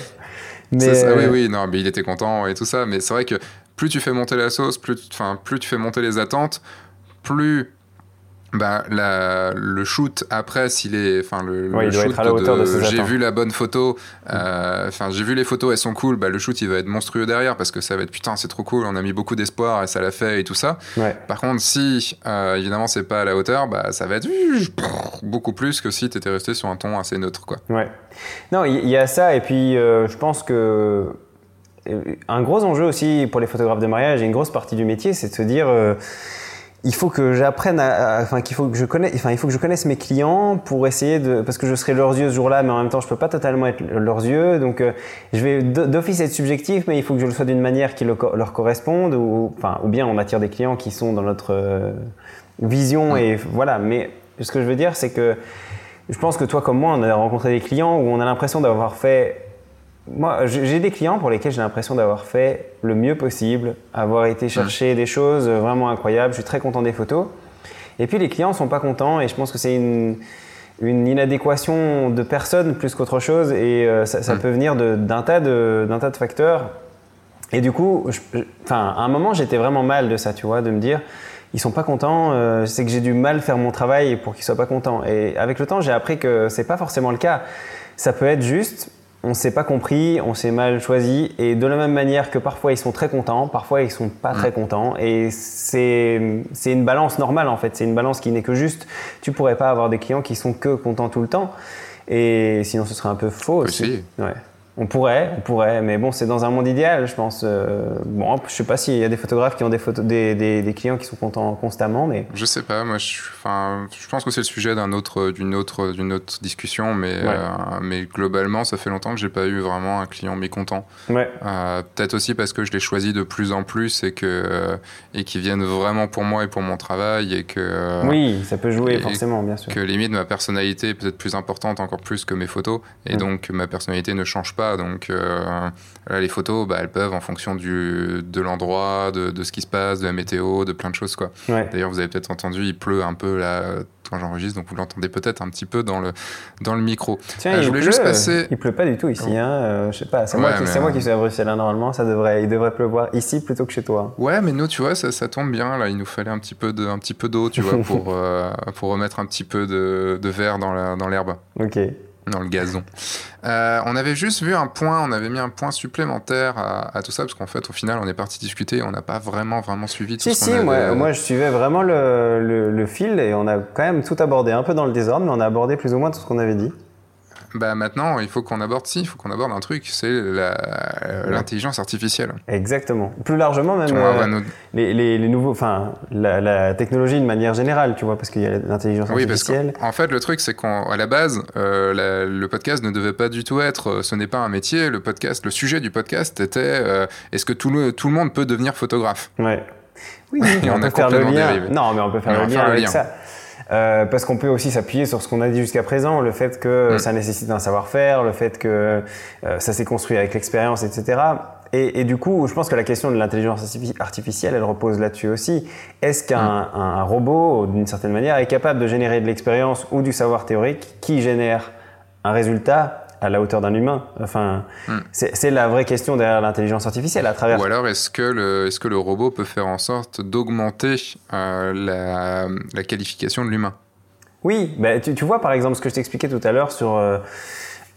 Mais... Ça, oui, oui, non, mais il était content et tout ça. Mais c'est vrai que plus tu fais monter la sauce, plus, plus tu fais monter les attentes, plus bah, le shoot après s'il est enfin le, shoot de, j'ai vu la bonne photo euh, enfin j'ai vu les photos elles sont cool bah, le shoot il va être monstrueux derrière parce que ça va être putain c'est trop cool on a mis beaucoup d'espoir et ça l'a fait et tout ça. Par contre si euh, évidemment c'est pas à la hauteur bah ça va être beaucoup plus que si tu étais resté sur un ton assez neutre quoi. Ouais. Non il y, a ça et puis euh, je pense que un gros enjeu aussi pour les photographes de mariage et une grosse partie du métier c'est de se dire il faut que j'apprenne à, enfin qu'il faut que je connaisse enfin il faut que je connaisse mes clients pour essayer de parce que je serai leurs yeux ce jour-là mais en même temps je peux pas totalement être leurs yeux. Donc euh, je vais d'office être subjectif mais il faut que je le sois d'une manière qui leur corresponde ou enfin ou bien on attire des clients qui sont dans notre euh, vision et voilà. Mais ce que je veux dire c'est que je pense que toi comme moi on a rencontré des clients où on a l'impression d'avoir fait moi, j'ai des clients pour lesquels j'ai l'impression d'avoir fait le mieux possible, avoir été chercher des choses vraiment incroyables. Je suis très content des photos. Et puis les clients ne sont pas contents et je pense que c'est une, une, inadéquation de personnes plus qu'autre chose et euh, ça, peut venir d'un tas, de, tas de facteurs. Et du coup, enfin, à un moment, j'étais vraiment mal de ça, tu vois, de me dire, ils sont pas contents, euh, c'est que j'ai du mal faire mon travail pour qu'ils soient pas contents. Et avec le temps, j'ai appris que c'est pas forcément le cas. Ça peut être juste on s'est pas compris, on s'est mal choisi, et de la même manière que parfois ils sont très contents, parfois ils sont pas très mm. contents, et c'est une balance normale en fait, c'est une balance qui n'est que juste. Tu pourrais pas avoir des clients qui sont que contents tout le temps, et sinon ce serait un peu faux aussi. Ouais. On pourrait, on pourrait, mais bon, c'est dans un monde idéal, je pense. Euh, bon, je sais pas s'il y a des photographes qui ont des, photos, des, des, clients qui sont contents constamment, mais. Je sais pas, moi, je, je pense que c'est le sujet d'une autre, d'une autre, d'une autre discussion, mais, euh, mais globalement, ça fait longtemps que j'ai pas eu vraiment un client mécontent. Ouais. Euh, peut-être aussi parce que je les choisis de plus en plus et que et qu'ils viennent vraiment pour moi et pour mon travail et que. oui, ça peut jouer forcément, bien sûr. Que limite ma personnalité est peut-être plus importante encore plus que mes photos, et donc ma personnalité ne change pas donc euh, les photos, bah, elles peuvent en fonction du, de l'endroit, de, de, ce qui se passe, de la météo, de plein de choses. Quoi. D'ailleurs, vous avez peut-être entendu, il pleut un peu là quand j'enregistre, donc vous l'entendez peut-être un petit peu dans le, dans le micro. Tiens, euh, je voulais juste passer. Il pleut pas du tout ici, hein, euh, je sais pas. C'est moi, qui, moi qui suis à Bruxelles, hein, normalement, ça devrait, il devrait pleuvoir ici plutôt que chez toi. Ouais, mais nous, tu vois, ça, ça tombe bien. Là, il nous fallait un petit peu de, un petit peu d'eau, tu vois, pour, pour remettre un petit peu de, de verre dans l'herbe. ok. Dans le gazon. Euh, on avait juste vu un point, on avait mis un point supplémentaire à, tout ça, parce qu'en fait, au final, on est parti discuter, on n'a pas vraiment, vraiment suivi tout si, ce Si, si, moi, moi, je suivais vraiment le, le, fil et on a quand même tout abordé, un peu dans le désordre, mais on a abordé plus ou moins tout ce qu'on avait dit bah maintenant, il faut qu'on aborde si, il faut qu'on aborde un truc, c'est euh, l'intelligence artificielle. Exactement. Plus largement même euh, les, les, nouveaux, enfin la, technologie de manière générale, tu vois, parce qu'il y a l'intelligence artificielle. Parce qu'en fait, le truc, c'est qu'à la base, euh, le podcast ne devait pas du tout être, ce n'est pas un métier. Le podcast, le sujet du podcast était, est-ce que tout le, tout le monde peut devenir photographe? Ouais. Oui, on, on, peut faire le lien. Non, mais on peut faire le lien avec ça. Euh, parce qu'on peut aussi s'appuyer sur ce qu'on a dit jusqu'à présent, le fait que mm. ça nécessite un savoir-faire, le fait que euh, ça s'est construit avec l'expérience, etc. Et, et, du coup, je pense que la question de l'intelligence artificielle, elle repose là-dessus aussi. Est-ce qu'un mm. robot, d'une certaine manière, est capable de générer de l'expérience ou du savoir théorique qui génère un résultat à la hauteur d'un humain. Enfin, hmm. c'est la vraie question derrière l'intelligence artificielle à travers. Ou alors, est-ce que le, est-ce que le robot peut faire en sorte d'augmenter euh, la, la, qualification de l'humain? Oui, bah, tu, tu, vois par exemple ce que je t'expliquais tout à l'heure sur euh,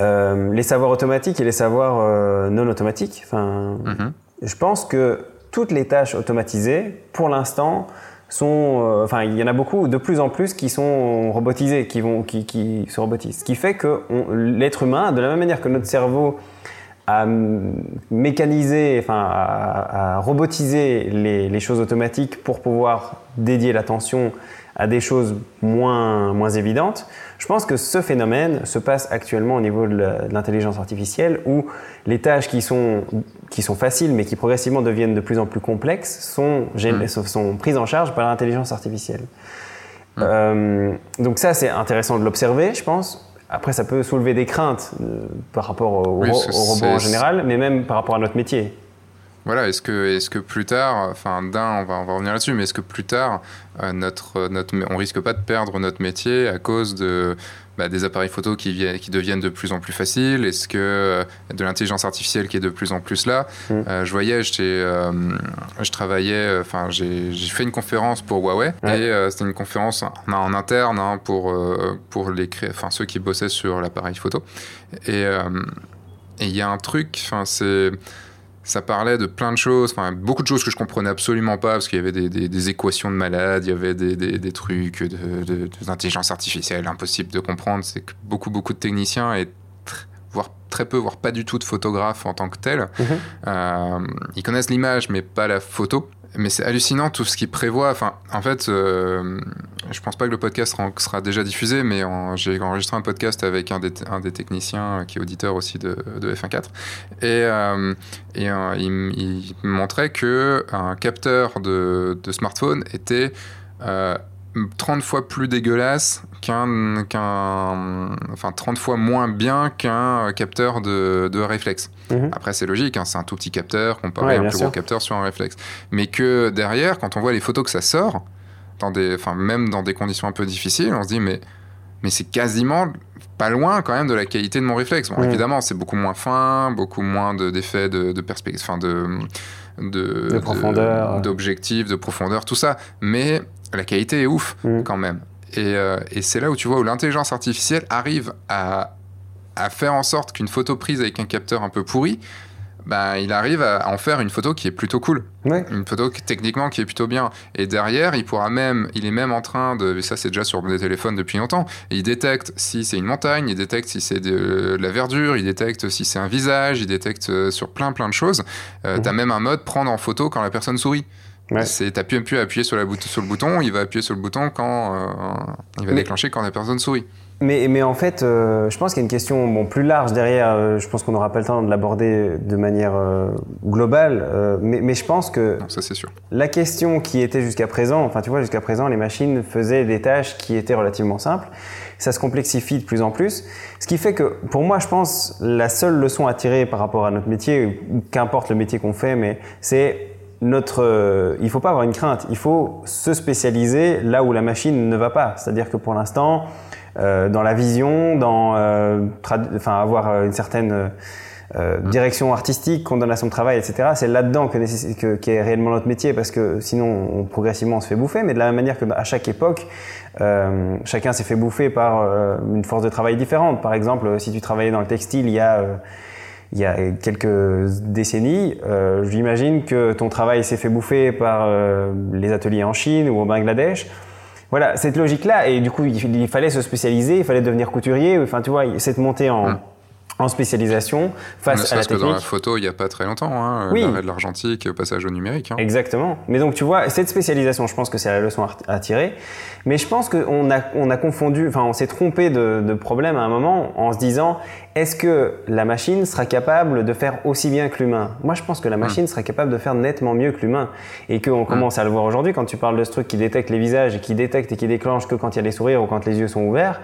euh, les savoirs automatiques et les savoirs non automatiques. Enfin, mm-hmm. je pense que toutes les tâches automatisées, pour l'instant, sont, euh, enfin, il y en a beaucoup, de plus en plus, qui sont robotisés, qui, vont, qui, qui se robotisent. Ce qui fait que l'être humain, de la même manière que notre cerveau a mécanisé, enfin, à, robotiser les, les, choses automatiques pour pouvoir dédier l'attention à des choses moins, moins évidentes. Je pense que ce phénomène se passe actuellement au niveau de l'intelligence artificielle où les tâches qui sont, qui sont faciles mais qui progressivement deviennent de plus en plus complexes sont, mmh. sont prises en charge par l'intelligence artificielle. Mmh. Euh, donc ça, c'est intéressant de l'observer, je pense. Après, ça peut soulever des craintes euh, par rapport au, robot en général, mais même par rapport à notre métier. Voilà, est-ce que, est que plus tard, enfin d'un, on va, on va revenir là-dessus, mais est-ce que plus tard, euh, notre, notre, on risque pas de perdre notre métier à cause de, bah, des appareils photo qui, qui deviennent de plus en plus faciles? Est-ce que euh, de l'intelligence artificielle qui est de plus en plus là? Mm. euh, Je voyais, je travaillais, enfin j'ai fait une conférence pour Huawei et c'était une conférence en, interne hein, pour, pour les enfin ceux qui bossaient sur l'appareil photo. Et il y a un truc, enfin c'est ça parlait de plein de choses, enfin beaucoup de choses que je comprenais absolument pas parce qu'il y avait des, des, équations de malades, il y avait des, des trucs d'intelligence de, artificielle impossible de comprendre. C'est que beaucoup beaucoup de techniciens et voire très peu, voire pas du tout de photographes en tant que tels, mhm. euh, ils connaissent l'image mais pas la photo mais c'est hallucinant tout ce qu'il prévoit. Enfin, en fait, euh, je pense pas que le podcast sera déjà diffusé, mais j'ai enregistré un podcast avec un des, techniciens qui est auditeur aussi de, de F1.4. Et, euh, euh, il, il, montrait que un capteur de, smartphone était euh, 30 fois plus dégueulasse qu'un, qu'un, enfin 30 fois moins bien qu'un capteur de, de réflexe. Mhm. Après, c'est logique, hein, c'est un tout petit capteur comparé à un plus gros capteur sur un réflexe. Mais que derrière, quand on voit les photos que ça sort, dans des, même dans des conditions un peu difficiles, on se dit, mais, mais c'est quasiment pas loin quand même de la qualité de mon réflexe. Bon, évidemment, c'est beaucoup moins fin, beaucoup moins de, d'effets de, de perspective, enfin de, de, de profondeur, d'objectifs, de profondeur, tout ça. Mais la qualité est ouf mm. quand même. Euh, et, c'est là où tu vois où l'intelligence artificielle arrive à, faire en sorte qu'une photo prise avec un capteur un peu pourri, bah, il arrive à en faire une photo qui est plutôt cool. Une photo techniquement qui est plutôt bien. Et derrière, il pourra même, il est même en train de, ça c'est déjà sur des téléphones depuis longtemps, il détecte si c'est une montagne, il détecte si c'est de, la verdure, il détecte si c'est un visage, il détecte euh, sur plein plein de choses. Euh, mm. Tu as même un mode prendre en photo quand la personne sourit. Ouais. C'est appuyer sur, la sur le bouton, il va appuyer sur le bouton quand euh, il va déclencher quand la personne sourit. Mais, mais en fait, euh, je pense qu'il y a une question bon, plus large derrière. Euh, je pense qu'on n'aura pas le temps de l'aborder de manière globale. mais, mais, je pense que non, ça c'est sûr. La question qui était jusqu'à présent, enfin tu vois, jusqu'à présent, les machines faisaient des tâches qui étaient relativement simples. Ça se complexifie de plus en plus. Ce qui fait que, pour moi, je pense, la seule leçon à tirer par rapport à notre métier, qu'importe le métier qu'on fait, mais c'est notre, euh, il faut pas avoir une crainte. Il faut se spécialiser là où la machine ne va pas. C'est-à-dire que pour l'instant, euh, dans la vision, dans, euh, enfin, avoir une certaine euh, direction artistique qu'on donne son travail, etc. C'est là-dedans que, que, qu'est réellement notre métier, parce que sinon, on, progressivement, on se fait bouffer. Mais de la même manière que à chaque époque, euh, chacun s'est fait bouffer par euh, une force de travail différente. Par exemple, si tu travaillais dans le textile, il y a il y a quelques décennies, euh, j'imagine que ton travail s'est fait bouffer par les ateliers en Chine ou au Bangladesh. Voilà, cette logique-là, et du coup, il, fallait se spécialiser, il fallait devenir couturier, enfin, tu vois, cette montée en, en spécialisation face à la technique. que dans la photo, il n'y a pas très longtemps, hein, oui. l'arrêt de l'argentique, passage au numérique. Hein. Exactement. Mais donc tu vois, cette spécialisation, je pense que c'est la leçon à tirer. Mais je pense qu'on a, on a confondu, enfin on s'est trompé de, de, problème à un moment en se disant, est-ce que la machine sera capable de faire aussi bien que l'humain? Moi je pense que la hmm. machine sera capable de faire nettement mieux que l'humain. Et qu'on hmm. commence à le voir aujourd'hui quand tu parles de ce truc qui détecte les visages et qui détecte et qui déclenche que quand il y a des sourires ou quand les yeux sont ouverts.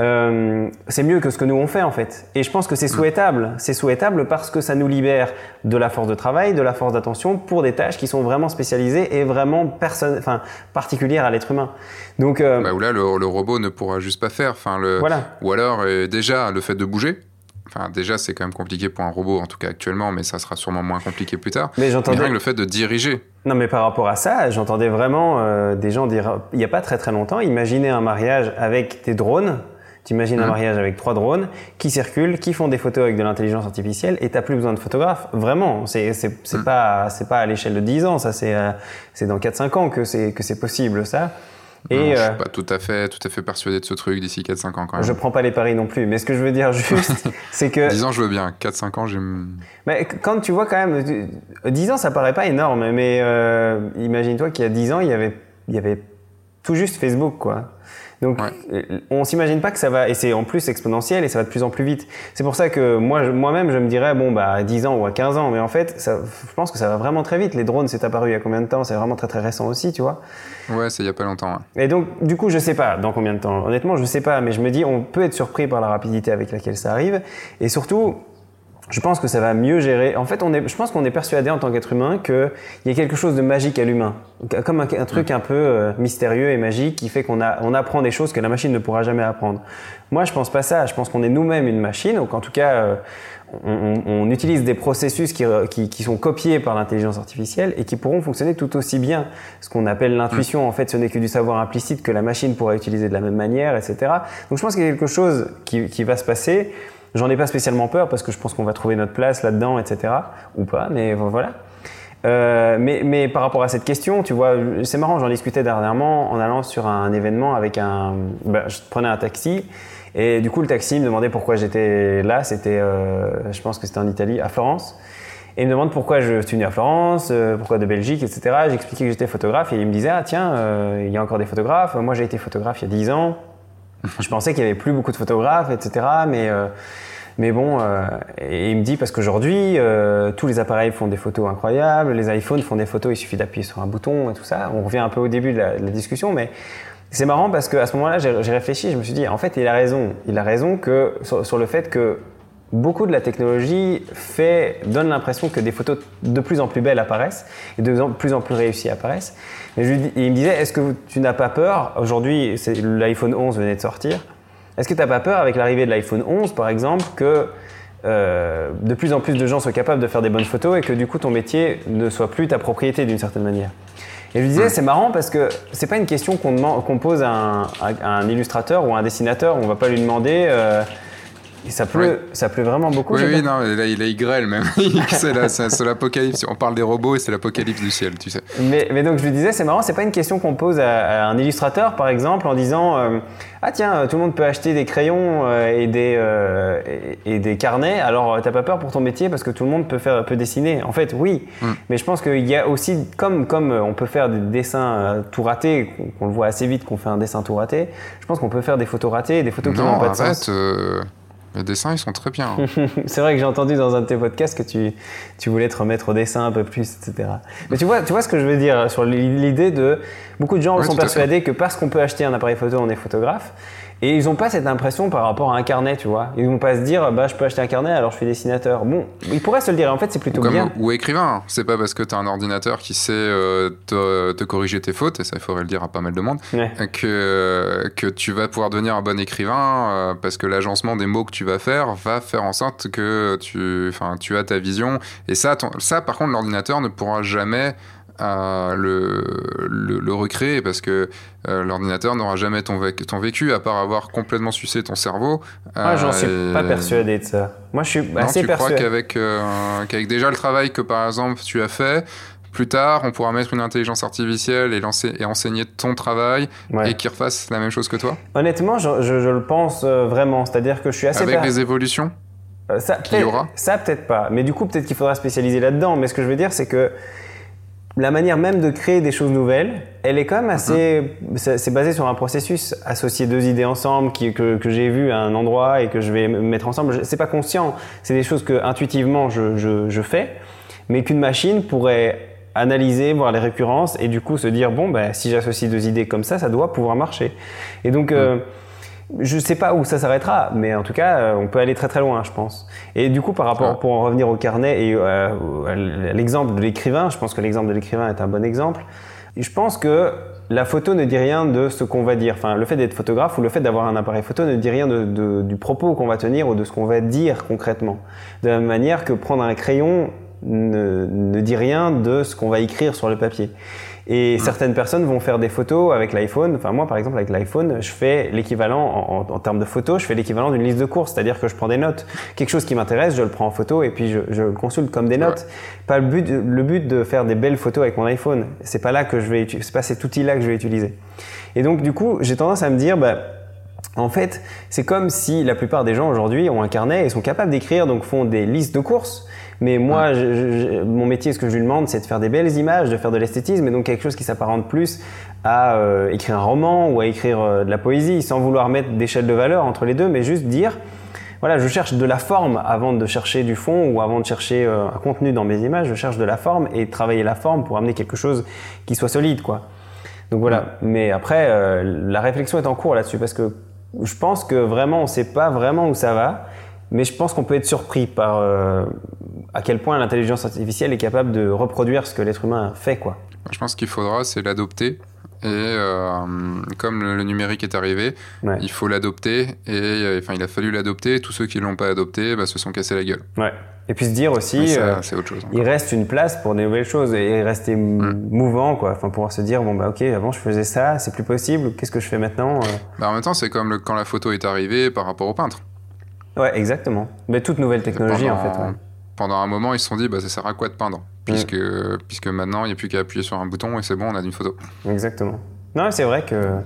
Euh, c'est mieux que ce que nous on fait en fait. Et je pense que c'est mm. souhaitable. C'est souhaitable parce que ça nous libère de la force de travail, de la force d'attention pour des tâches qui sont vraiment spécialisées et vraiment enfin, particulières à l'être humain. Donc, euh, bah, là, le, robot ne pourra juste pas faire. Enfin, le, Ou alors, euh, déjà, le fait de bouger. Enfin, déjà, c'est quand même compliqué pour un robot, en tout cas actuellement, mais ça sera sûrement moins compliqué plus tard. Mais j'entendais. le fait de diriger. Non, mais par rapport à ça, j'entendais vraiment des gens dire, il n'y a pas très très longtemps, imaginer un mariage avec des drones tu imagines un mmh. mariage avec trois drones qui circulent, qui font des photos avec de l'intelligence artificielle et tu n'as plus besoin de photographe. Vraiment, c'est c'est mmh. pas c'est pas à l'échelle de 10 ans, ça c'est euh, c'est dans 4 5 ans que c'est que c'est possible ça. Et non, je suis euh, pas tout à fait tout à fait persuadé de ce truc d'ici 4 5 ans quand même. Je prends pas les paris non plus, mais ce que je veux dire juste c'est que 10 ans je veux bien, 4 5 ans j'aime Mais quand tu vois quand même 10 ans ça paraît pas énorme mais euh, imagine-toi qu'il y a 10 ans il y avait il y avait tout juste Facebook quoi. Donc, euh, on s'imagine pas que ça va, et c'est en plus exponentiel et ça va de plus en plus vite. C'est pour ça que moi, moi-même, je me dirais, bon, bah, à 10 ans ou à 15 ans, mais en fait, ça, je pense que ça va vraiment très vite. Les drones, c'est apparu il y a combien de temps? C'est vraiment très très récent aussi, tu vois. Ouais, c'est il y a pas longtemps. Et donc, du coup, je sais pas dans combien de temps. Honnêtement, je sais pas, mais je me dis, on peut être surpris par la rapidité avec laquelle ça arrive. Et surtout, je pense que ça va mieux gérer. En fait, on est, je pense qu'on est persuadé en tant qu'être humain qu'il y a quelque chose de magique à l'humain, comme un, truc un peu euh, mystérieux et magique qui fait qu'on on apprend des choses que la machine ne pourra jamais apprendre. Moi, je pense pas ça. Je pense qu'on est nous-mêmes une machine, ou qu'en tout cas, euh, on, utilise des processus qui, qui, sont copiés par l'intelligence artificielle et qui pourront fonctionner tout aussi bien. Ce qu'on appelle l'intuition, en fait, ce n'est que du savoir implicite que la machine pourra utiliser de la même manière, etc. Donc, je pense qu'il y a quelque chose qui, qui va se passer. J'en ai pas spécialement peur parce que je pense qu'on va trouver notre place là-dedans, etc. Ou pas, mais voilà. Euh, mais, par rapport à cette question, tu vois, c'est marrant, j'en discutais dernièrement en allant sur un événement avec un. Ben, je prenais un taxi et du coup, le taxi me demandait pourquoi j'étais là. C'était, euh, je pense que c'était en Italie, à Florence. Et il me demande pourquoi je suis venu à Florence, euh, pourquoi de Belgique, etc. J'expliquais que j'étais photographe et il me disait Ah, tiens, il y a encore des photographes. Moi, j'ai été photographe il y a 10 ans. je pensais qu'il n'y avait plus beaucoup de photographes, etc. Mais mais bon, euh, et il me dit parce qu'aujourd'hui, euh, tous les appareils font des photos incroyables, les iPhones font des photos, il suffit d'appuyer sur un bouton et tout ça. On revient un peu au début de la, discussion, mais c'est marrant parce qu'à ce moment-là, j'ai réfléchi, je me suis dit, en fait, il a raison. Il a raison que, sur, le fait que beaucoup de la technologie fait, donne l'impression que des photos de plus en plus belles apparaissent et de plus en plus réussies apparaissent. Et, je il me disait, est-ce que tu n'as pas peur? Aujourd'hui, l'iPhone 11 venait de sortir. Est-ce que tu n'as pas peur avec l'arrivée de l'iPhone 11, par exemple, que euh, de plus en plus de gens soient capables de faire des bonnes photos et que du coup ton métier ne soit plus ta propriété d'une certaine manière? Et je lui disais, c'est marrant parce que c'est pas une question qu'on pose à un, illustrateur ou à un dessinateur, on va pas lui demander. Euh, ça pleut, ça pleut vraiment beaucoup. Oui, oui, non, là, il, il grêle même. c'est l'apocalypse. On parle des robots et c'est l'apocalypse du ciel, tu sais. Mais, mais, donc je lui disais, c'est marrant, c'est pas une question qu'on pose à, un illustrateur, par exemple, en disant euh, Ah tiens, tout le monde peut acheter des crayons euh, et, des, euh, et, des carnets, alors t'as pas peur pour ton métier parce que tout le monde peut, faire, peut dessiner. En fait, oui. Mm. Mais je pense qu'il y a aussi, comme, comme on peut faire des dessins tout ratés, qu'on le voit assez vite qu'on fait un dessin tout raté, je pense qu'on peut faire des photos ratées, des photos qui n'ont pas de sens. Les dessins, ils sont très bien. Hein. c'est vrai que j'ai entendu dans un de tes podcasts que tu, tu voulais te remettre au dessin un peu plus, etc. Mais tu vois, tu vois ce que je veux dire sur l'idée de. Beaucoup de gens sont persuadés que parce qu'on peut acheter un appareil photo, on est photographe. Et ils n'ont pas cette impression par rapport à un carnet, tu vois. Ils vont pas se dire, bah, je peux acheter un carnet, alors je suis dessinateur. Bon, ils pourraient se le dire. En fait, c'est plutôt ou bien. Ou écrivain. C'est pas parce que tu as un ordinateur qui sait euh, te, corriger tes fautes, et ça, il faudrait le dire à pas mal de monde, que, que tu vas pouvoir devenir un bon écrivain euh, parce que l'agencement des mots que tu vas faire va faire en sorte que tu, tu as ta vision. Et ça, ça par contre, l'ordinateur ne pourra jamais à le, le, recréer parce que euh, l'ordinateur n'aura jamais ton, ton, vécu à part avoir complètement sucé ton cerveau. Moi, j'en suis pas persuadé de ça. Moi, je suis non, assez tu persuadé. crois qu'avec euh, qu'avec déjà le travail que, par exemple, tu as fait, plus tard, on pourra mettre une intelligence artificielle et, lancer, et enseigner ton travail et qu'il refasse la même chose que toi? Honnêtement, je, je, le pense euh, vraiment. C'est-à-dire que je suis assez... Avec des évolutions? Ça, qu'il y aura? Ça, peut-être pas. Mais du coup, peut-être qu'il faudra spécialiser là-dedans. Mais ce que je veux dire, c'est que la manière même de créer des choses nouvelles, elle est quand même assez. C'est basé sur un processus, associer deux idées ensemble qui, que, que j'ai vu à un endroit et que je vais mettre ensemble. C'est pas conscient, c'est des choses que intuitivement je, je, je fais, mais qu'une machine pourrait analyser, voir les récurrences et du coup se dire bon, ben, si j'associe deux idées comme ça, ça doit pouvoir marcher. Et donc. Euh, je ne sais pas où ça s'arrêtera, mais en tout cas, euh, on peut aller très très loin, je pense. Et du coup, par rapport, pour en revenir au carnet et euh, à l'exemple de l'écrivain, je pense que l'exemple de l'écrivain est un bon exemple. Je pense que la photo ne dit rien de ce qu'on va dire. Enfin, le fait d'être photographe ou le fait d'avoir un appareil photo ne dit rien de, du propos qu'on va tenir ou de ce qu'on va dire concrètement. De la même manière que prendre un crayon ne, ne dit rien de ce qu'on va écrire sur le papier. Et certaines personnes vont faire des photos avec l'iPhone. Enfin, moi, par exemple, avec l'iPhone, je fais l'équivalent, en, termes de photos, je fais l'équivalent d'une liste de courses. C'est-à-dire que je prends des notes. Quelque chose qui m'intéresse, je le prends en photo et puis je, je le consulte comme des notes. Pas le but, le but de faire des belles photos avec mon iPhone. C'est pas là que je vais, c'est pas cet outil-là que je vais utiliser. Et donc, du coup, j'ai tendance à me dire, bah, en fait, c'est comme si la plupart des gens aujourd'hui ont un carnet et sont capables d'écrire, donc font des listes de courses. Mais moi, mon métier, ce que je lui demande, c'est de faire des belles images, de faire de l'esthétisme, et donc quelque chose qui s'apparente plus à euh, écrire un roman ou à écrire euh, de la poésie, sans vouloir mettre d'échelle de valeur entre les deux, mais juste dire, voilà, je cherche de la forme avant de chercher du fond ou avant de chercher euh, un contenu dans mes images, je cherche de la forme et travailler la forme pour amener quelque chose qui soit solide, quoi. Donc voilà. Mais après, la réflexion est en cours là-dessus parce que je pense que vraiment, on ne sait pas vraiment où ça va. Mais je pense qu'on peut être surpris par euh, à quel point l'intelligence artificielle est capable de reproduire ce que l'être humain fait. Quoi. Je pense qu'il faudra, c'est l'adopter. Et euh, comme le, numérique est arrivé, il faut l'adopter. Et euh, enfin, il a fallu l'adopter. Tous ceux qui ne l'ont pas adopté bah, se sont cassés la gueule. Ouais. Et puis se dire aussi, ça, autre chose, il reste une place pour des nouvelles choses et rester mouvant, quoi. Enfin, pouvoir se dire, bon, bah, ok, avant je faisais ça, c'est plus possible, qu'est-ce que je fais maintenant bah, En même temps, c'est comme quand la photo est arrivée par rapport au peintre. Ouais, exactement. Mais toute nouvelle technologie, en fait. Pendant un moment, ils se sont dit, bah, ça sert à quoi de peindre? Puisque, puisque maintenant, il n'y a plus qu'à appuyer sur un bouton et c'est bon, on a une photo. Exactement. Non, c'est vrai que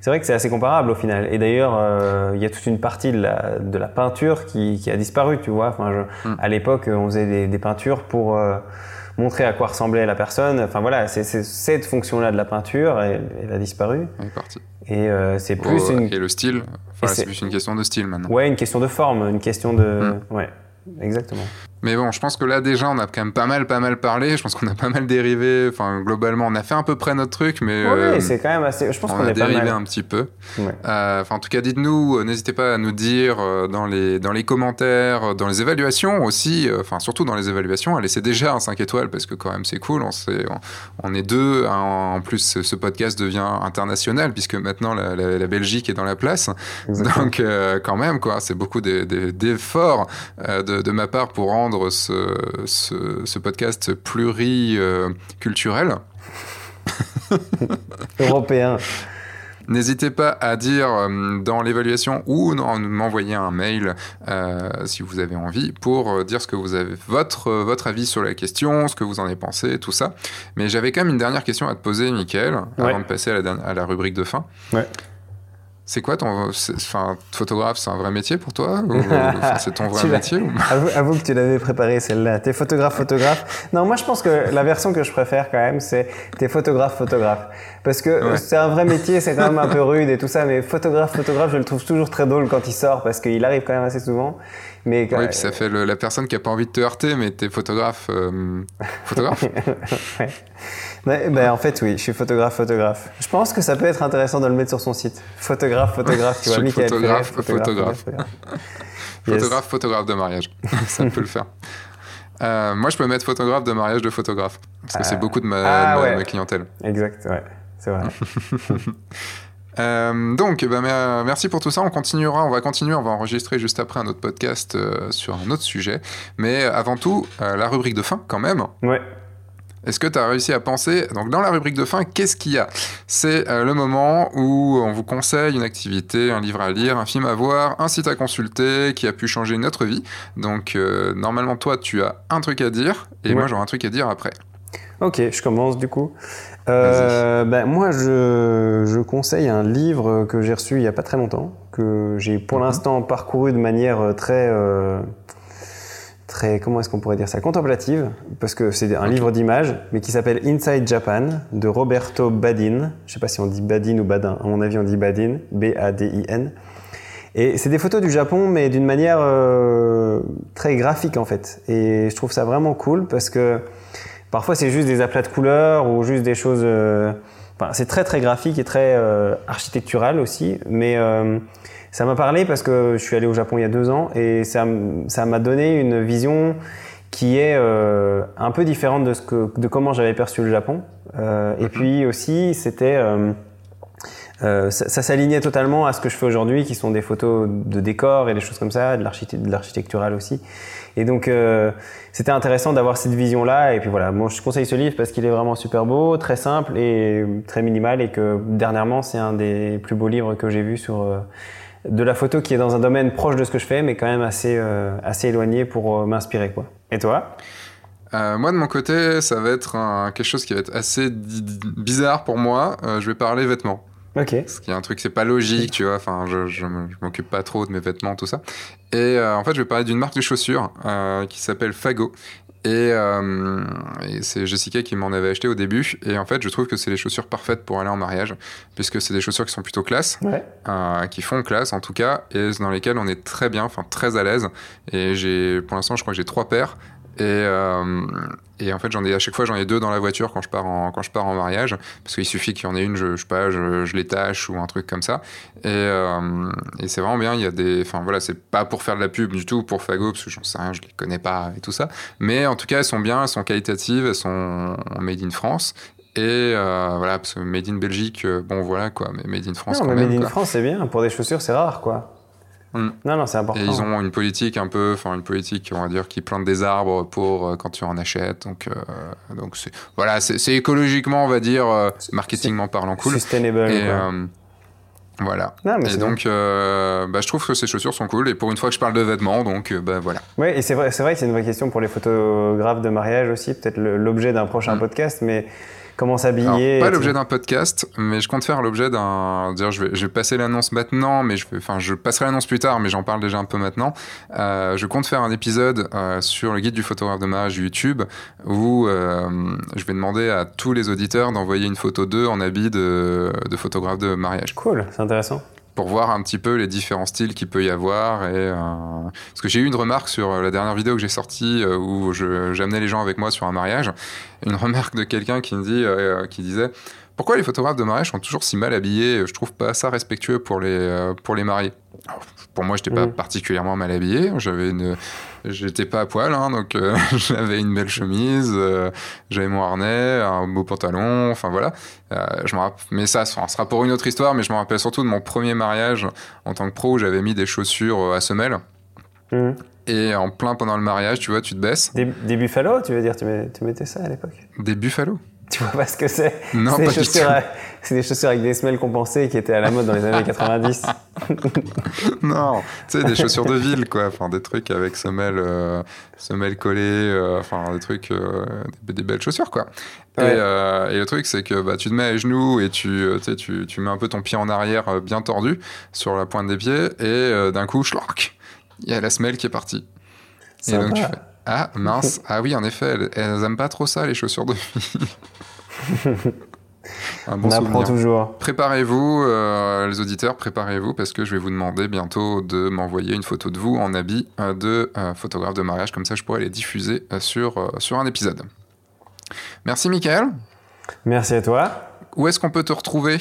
c'est vrai que c'est assez comparable au final. Et d'ailleurs, euh, il y a toute une partie de la, de la peinture qui, qui, a disparu, tu vois. Enfin, je, mm. À l'époque, on faisait des, des peintures pour euh, montrer à quoi ressemblait la personne. Enfin voilà, c'est cette fonction-là de la peinture, elle, elle a disparu. Elle est partie. Et euh, c'est plus oh, une... Et le style, enfin, c'est plus une question de style maintenant. Ouais, une question de forme, une question de... Mm. Ouais, exactement. Mais bon, je pense que là déjà, on a quand même pas mal, pas mal parlé. Je pense qu'on a pas mal dérivé. Enfin, globalement, on a fait à peu près notre truc, mais oui, euh, c'est quand même assez. Je pense qu'on a dérivé un petit peu. Euh, enfin, en tout cas, dites-nous. Euh, n'hésitez pas à nous dire dans les dans les commentaires, dans les évaluations aussi. Enfin, surtout dans les évaluations, à laisser déjà un 5 étoiles parce que quand même c'est cool. On, est, on, est deux. En plus, ce podcast devient international puisque maintenant la, la, Belgique est dans la place. Donc, quand même, quoi, c'est beaucoup d'efforts de, de ma part pour rendre ce, ce, podcast pluriculturel. Européen. N'hésitez pas à dire euh, dans l'évaluation ou m'envoyer un mail euh, si vous avez envie pour euh, dire ce que vous avez votre votre avis sur la question, ce que vous en avez pensé, tout ça. Mais j'avais quand même une dernière question à te poser, Mickaël, avant de passer à la, à la rubrique de fin. Ouais. C'est quoi ton. Enfin, photographe, c'est un vrai métier pour toi C'est ton vrai métier avoue, que tu l'avais préparé celle-là. T'es photographe, photographe. Non, moi je pense que la version que je préfère quand même, c'est t'es photographe, photographe. Parce que c'est un vrai métier, c'est quand même un peu rude et tout ça, mais photographe, photographe, je le trouve toujours très drôle quand il sort parce qu'il arrive quand même assez souvent. Mais Oui, puis ça fait la personne qui a pas envie de te heurter, mais t'es photographe. Euh, photographe ben, en fait, oui, je suis photographe, photographe. Je pense que ça peut être intéressant de le mettre sur son site. Photographe, photographe, tu vois, Michael photographe, photographe. Photographe, photographe, de mariage. ça peut le faire. Euh, moi, je peux mettre photographe de mariage de photographe. Parce que c'est euh, beaucoup de ma, ah, ma, clientèle. Exact, ouais, c'est vrai. Euh, donc, bah, merci pour tout ça. On continuera, on va continuer, on va enregistrer juste après un autre podcast sur un autre sujet. Mais avant tout, la rubrique de fin, quand même. Ouais. Est-ce que tu as réussi à penser Donc, dans la rubrique de fin, qu'est-ce qu'il y a? C'est euh, le moment où on vous conseille une activité, un livre à lire, un film à voir, un site à consulter qui a pu changer notre vie. Donc, euh, normalement, toi, tu as un truc à dire et moi, j'aurai un truc à dire après. Ok, je commence du coup. Euh, ben, moi, je, je, conseille un livre que j'ai reçu il n'y a pas très longtemps, que j'ai pour mhm. l'instant parcouru de manière très très, comment est-ce qu'on pourrait dire ça, contemplative, parce que c'est un livre d'images, mais qui s'appelle Inside Japan de Roberto Badin. Je sais pas si on dit Badin ou Badin. À mon avis, on dit Badin, B-A-D-I-N. Et c'est des photos du Japon, mais d'une manière euh, très graphique en fait. Et je trouve ça vraiment cool parce que parfois c'est juste des aplats de couleurs ou juste des choses. Euh, enfin, c'est très très graphique et très euh, architectural aussi, mais ça m'a parlé parce que je suis allé au Japon il y a deux ans et ça m'a donné une vision qui est euh, un peu différente de, ce que, de comment j'avais perçu le Japon. Euh, et mhm. puis aussi, c'était euh, ça, ça s'alignait totalement à ce que je fais aujourd'hui, qui sont des photos de décors et des choses comme ça, de l'architectural aussi. Et donc, c'était intéressant d'avoir cette vision-là. Et puis voilà, moi, je conseille ce livre parce qu'il est vraiment super beau, très simple et très minimal. Et que dernièrement, c'est un des plus beaux livres que j'ai vu sur de la photo qui est dans un domaine proche de ce que je fais, mais quand même assez, euh, assez éloigné pour euh, m'inspirer. quoi. Et toi? Euh, moi de mon côté, ça va être quelque chose qui va être assez bizarre pour moi. je vais parler vêtements. Ok. Ce qui est un truc, c'est pas logique, tu vois. Enfin, je, je, m'occupe pas trop de mes vêtements, tout ça. Et en fait, je vais parler d'une marque de chaussures qui s'appelle Fago euh, et, c'est Jessica qui m'en avait acheté au début. Et en fait, je trouve que c'est les chaussures parfaites pour aller en mariage, puisque c'est des chaussures qui sont plutôt classe, euh, qui font classe en tout cas, et dans lesquelles on est très bien, enfin très à l'aise. Et j'ai, pour l'instant, je crois que j'ai trois paires. Et, euh, et en fait, j'en ai à chaque fois, j'en ai deux dans la voiture quand je pars en, quand je pars en mariage, parce qu'il suffit qu'il y en ait une, je, je sais pas, je, je les tâche ou un truc comme ça. Et, euh, et c'est vraiment bien. Il y a des, enfin voilà, c'est pas pour faire de la pub du tout pour Fago, parce que j'en sais rien, je les connais pas et tout ça. Mais en tout cas, elles sont bien, elles sont qualitatives, elles sont made in France. Et euh, voilà, parce que made in Belgique, euh, bon voilà quoi, mais made in France non, quand mais même. Made in France, c'est bien. Pour des chaussures, c'est rare quoi. Mm. Non, non, c'est important. Et ils ont une politique un peu, enfin une politique, on va dire, qui plante des arbres pour euh, quand tu en achètes. Donc, euh, donc c'est, voilà, c'est, écologiquement, on va dire, euh, marketingment parlant, cool. Sustainable. Et, voilà. et donc, bah, je trouve que ces chaussures sont cool. Et pour une fois que je parle de vêtements, donc bah, voilà. Oui, et c'est vrai, c'est vrai que c'est une vraie question pour les photographes de mariage aussi, peut-être l'objet d'un prochain mm. podcast, mais Comment s'habiller Pas l'objet d'un podcast, mais je compte faire l'objet d'un. Dire, je vais, je vais passer l'annonce maintenant, mais je, vais, enfin, je passerai l'annonce plus tard, mais j'en parle déjà un peu maintenant. Euh, je compte faire un épisode euh, sur le guide du photographe de mariage YouTube où euh, je vais demander à tous les auditeurs d'envoyer une photo d'eux en habit de, de photographe de mariage. Cool, c'est intéressant pour voir un petit peu les différents styles qu'il peut y avoir. Et, euh, Parce que j'ai eu une remarque sur la dernière vidéo que j'ai sortie euh, où j'amenais les gens avec moi sur un mariage. Une remarque de quelqu'un qui me dit, euh, qui disait pourquoi les photographes de mariage sont toujours si mal habillés? Je trouve pas ça respectueux pour les, pour les mariés. pour moi, j'étais pas mmh. particulièrement mal habillé. J'avais une, j'étais pas à poil, hein, donc euh, j'avais une belle chemise, euh, j'avais mon harnais, un beau pantalon, enfin voilà. Euh, je me mais ça, ça sera pour une autre histoire, mais je me rappelle surtout de mon premier mariage en tant que pro où j'avais mis des chaussures à semelles. Mmh. Et en plein pendant le mariage, tu vois, tu te baisses. Des, des buffalo, tu veux dire, tu, tu mettais ça à l'époque? Des buffalo tu vois pas ce que c'est? Non, c'est des, chaussures c'est des chaussures avec des semelles compensées qui étaient à la mode dans les années 90. non, tu sais, des chaussures de ville, quoi. Enfin, des trucs avec semelles, euh, semelles collées, euh, enfin, des trucs, euh, des, belles chaussures, quoi. Et, le truc, c'est que bah, tu te mets à genoux et tu, tu, tu mets un peu ton pied en arrière bien tordu sur la pointe des pieds et d'un coup, schlark, il y a la semelle qui est partie. Et donc tu fais ah, mince. Ah oui, en effet, elles, aiment pas trop ça, les chaussures de filles. On apprend toujours. Préparez-vous, euh, les auditeurs, préparez-vous parce que je vais vous demander bientôt de m'envoyer une photo de vous en habit euh, de euh, photographe de mariage. Comme ça, je pourrai les diffuser sur, sur un épisode. Merci, Michael. Merci à toi. Où est-ce qu'on peut te retrouver?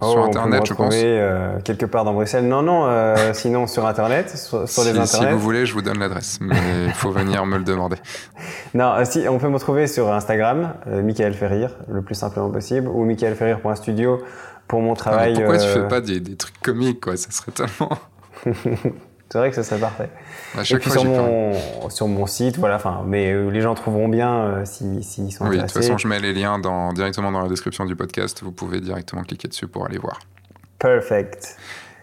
Oh, sur Internet, je pense. Euh, quelque part dans Bruxelles. Non, non, euh, sinon sur Internet, sur, les Internets. Si vous voulez, je vous donne l'adresse, mais il faut venir me le demander. Non, euh, si, on peut me trouver sur Instagram, Michael Ferrir, le plus simplement possible, ou michaelferrir.studio pour mon travail. pourquoi tu fais pas des, des, trucs comiques, quoi? Ça serait tellement. C'est vrai que ça serait parfait. et puis sur mon, sur mon site, voilà, enfin, mais euh, les gens trouveront bien euh, s'ils si, sont oui, intéressés. Oui, de toute façon, je mets les liens dans, directement dans la description du podcast. Vous pouvez directement cliquer dessus pour aller voir. Perfect.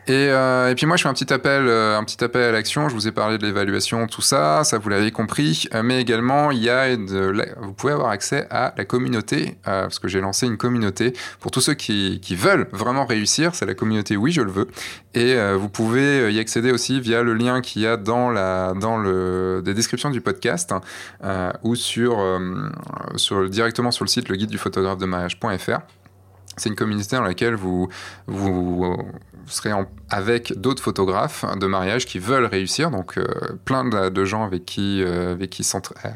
Et, euh, et, puis moi, je fais un petit appel, euh, un petit appel à l'action. Je vous ai parlé de l'évaluation, tout ça, ça vous l'avez compris. Euh, mais également, il y a vous pouvez avoir accès à la communauté, parce que j'ai lancé une communauté pour tous ceux qui, veulent vraiment réussir. C'est la communauté Oui, je le veux. Et vous pouvez y accéder aussi via le lien qu'il y a dans la, dans le, des descriptions du podcast ou sur, sur directement sur le site le guide du photographe de mariage.fr. C'est une communauté dans laquelle vous, vous, serez avec d'autres photographes de mariage qui veulent réussir, donc euh, plein de, gens avec qui, euh, avec qui euh,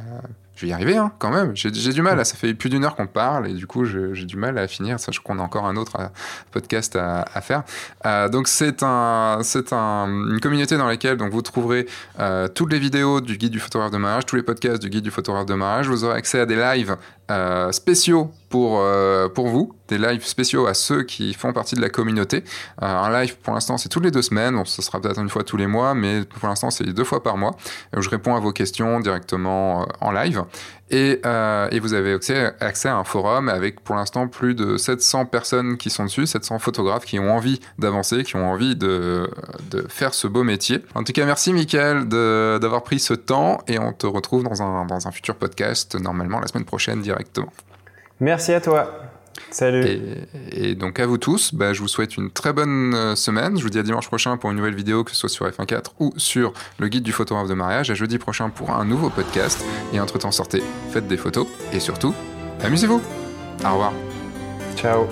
je vais y arriver hein, quand même. J'ai du mal, ça fait plus d'une heure qu'on parle et du coup j'ai du mal à finir, sachant qu'on a encore un autre podcast à, à faire. donc c'est un, un, une communauté dans laquelle donc, vous trouverez toutes les vidéos du guide du photographe de mariage, tous les podcasts du guide du photographe de mariage. Vous aurez accès à des lives spéciaux pour, pour vous, des lives spéciaux à ceux qui font partie de la communauté. Euh, un live pour l'instant c'est toutes les deux semaines, bon, ce sera peut-être une fois tous les mois, mais pour l'instant c'est deux fois par mois. Où je réponds à vos questions directement euh, en live. Et, euh, et, vous avez accès, accès, à un forum avec pour l'instant plus de 700 personnes qui sont dessus, 700 photographes qui ont envie d'avancer, qui ont envie de, de, faire ce beau métier. En tout cas, merci Mickaël d'avoir pris ce temps et on te retrouve dans un, dans un futur podcast, normalement la semaine prochaine directement. Merci à toi. Salut. Et, donc à vous tous, bah, je vous souhaite une très bonne euh, semaine. Je vous dis à dimanche prochain pour une nouvelle vidéo, que ce soit sur F1.4 ou sur le guide du photographe de mariage. À jeudi prochain pour un nouveau podcast. Et entre-temps, sortez, faites des photos et surtout, amusez-vous. Au revoir. Ciao.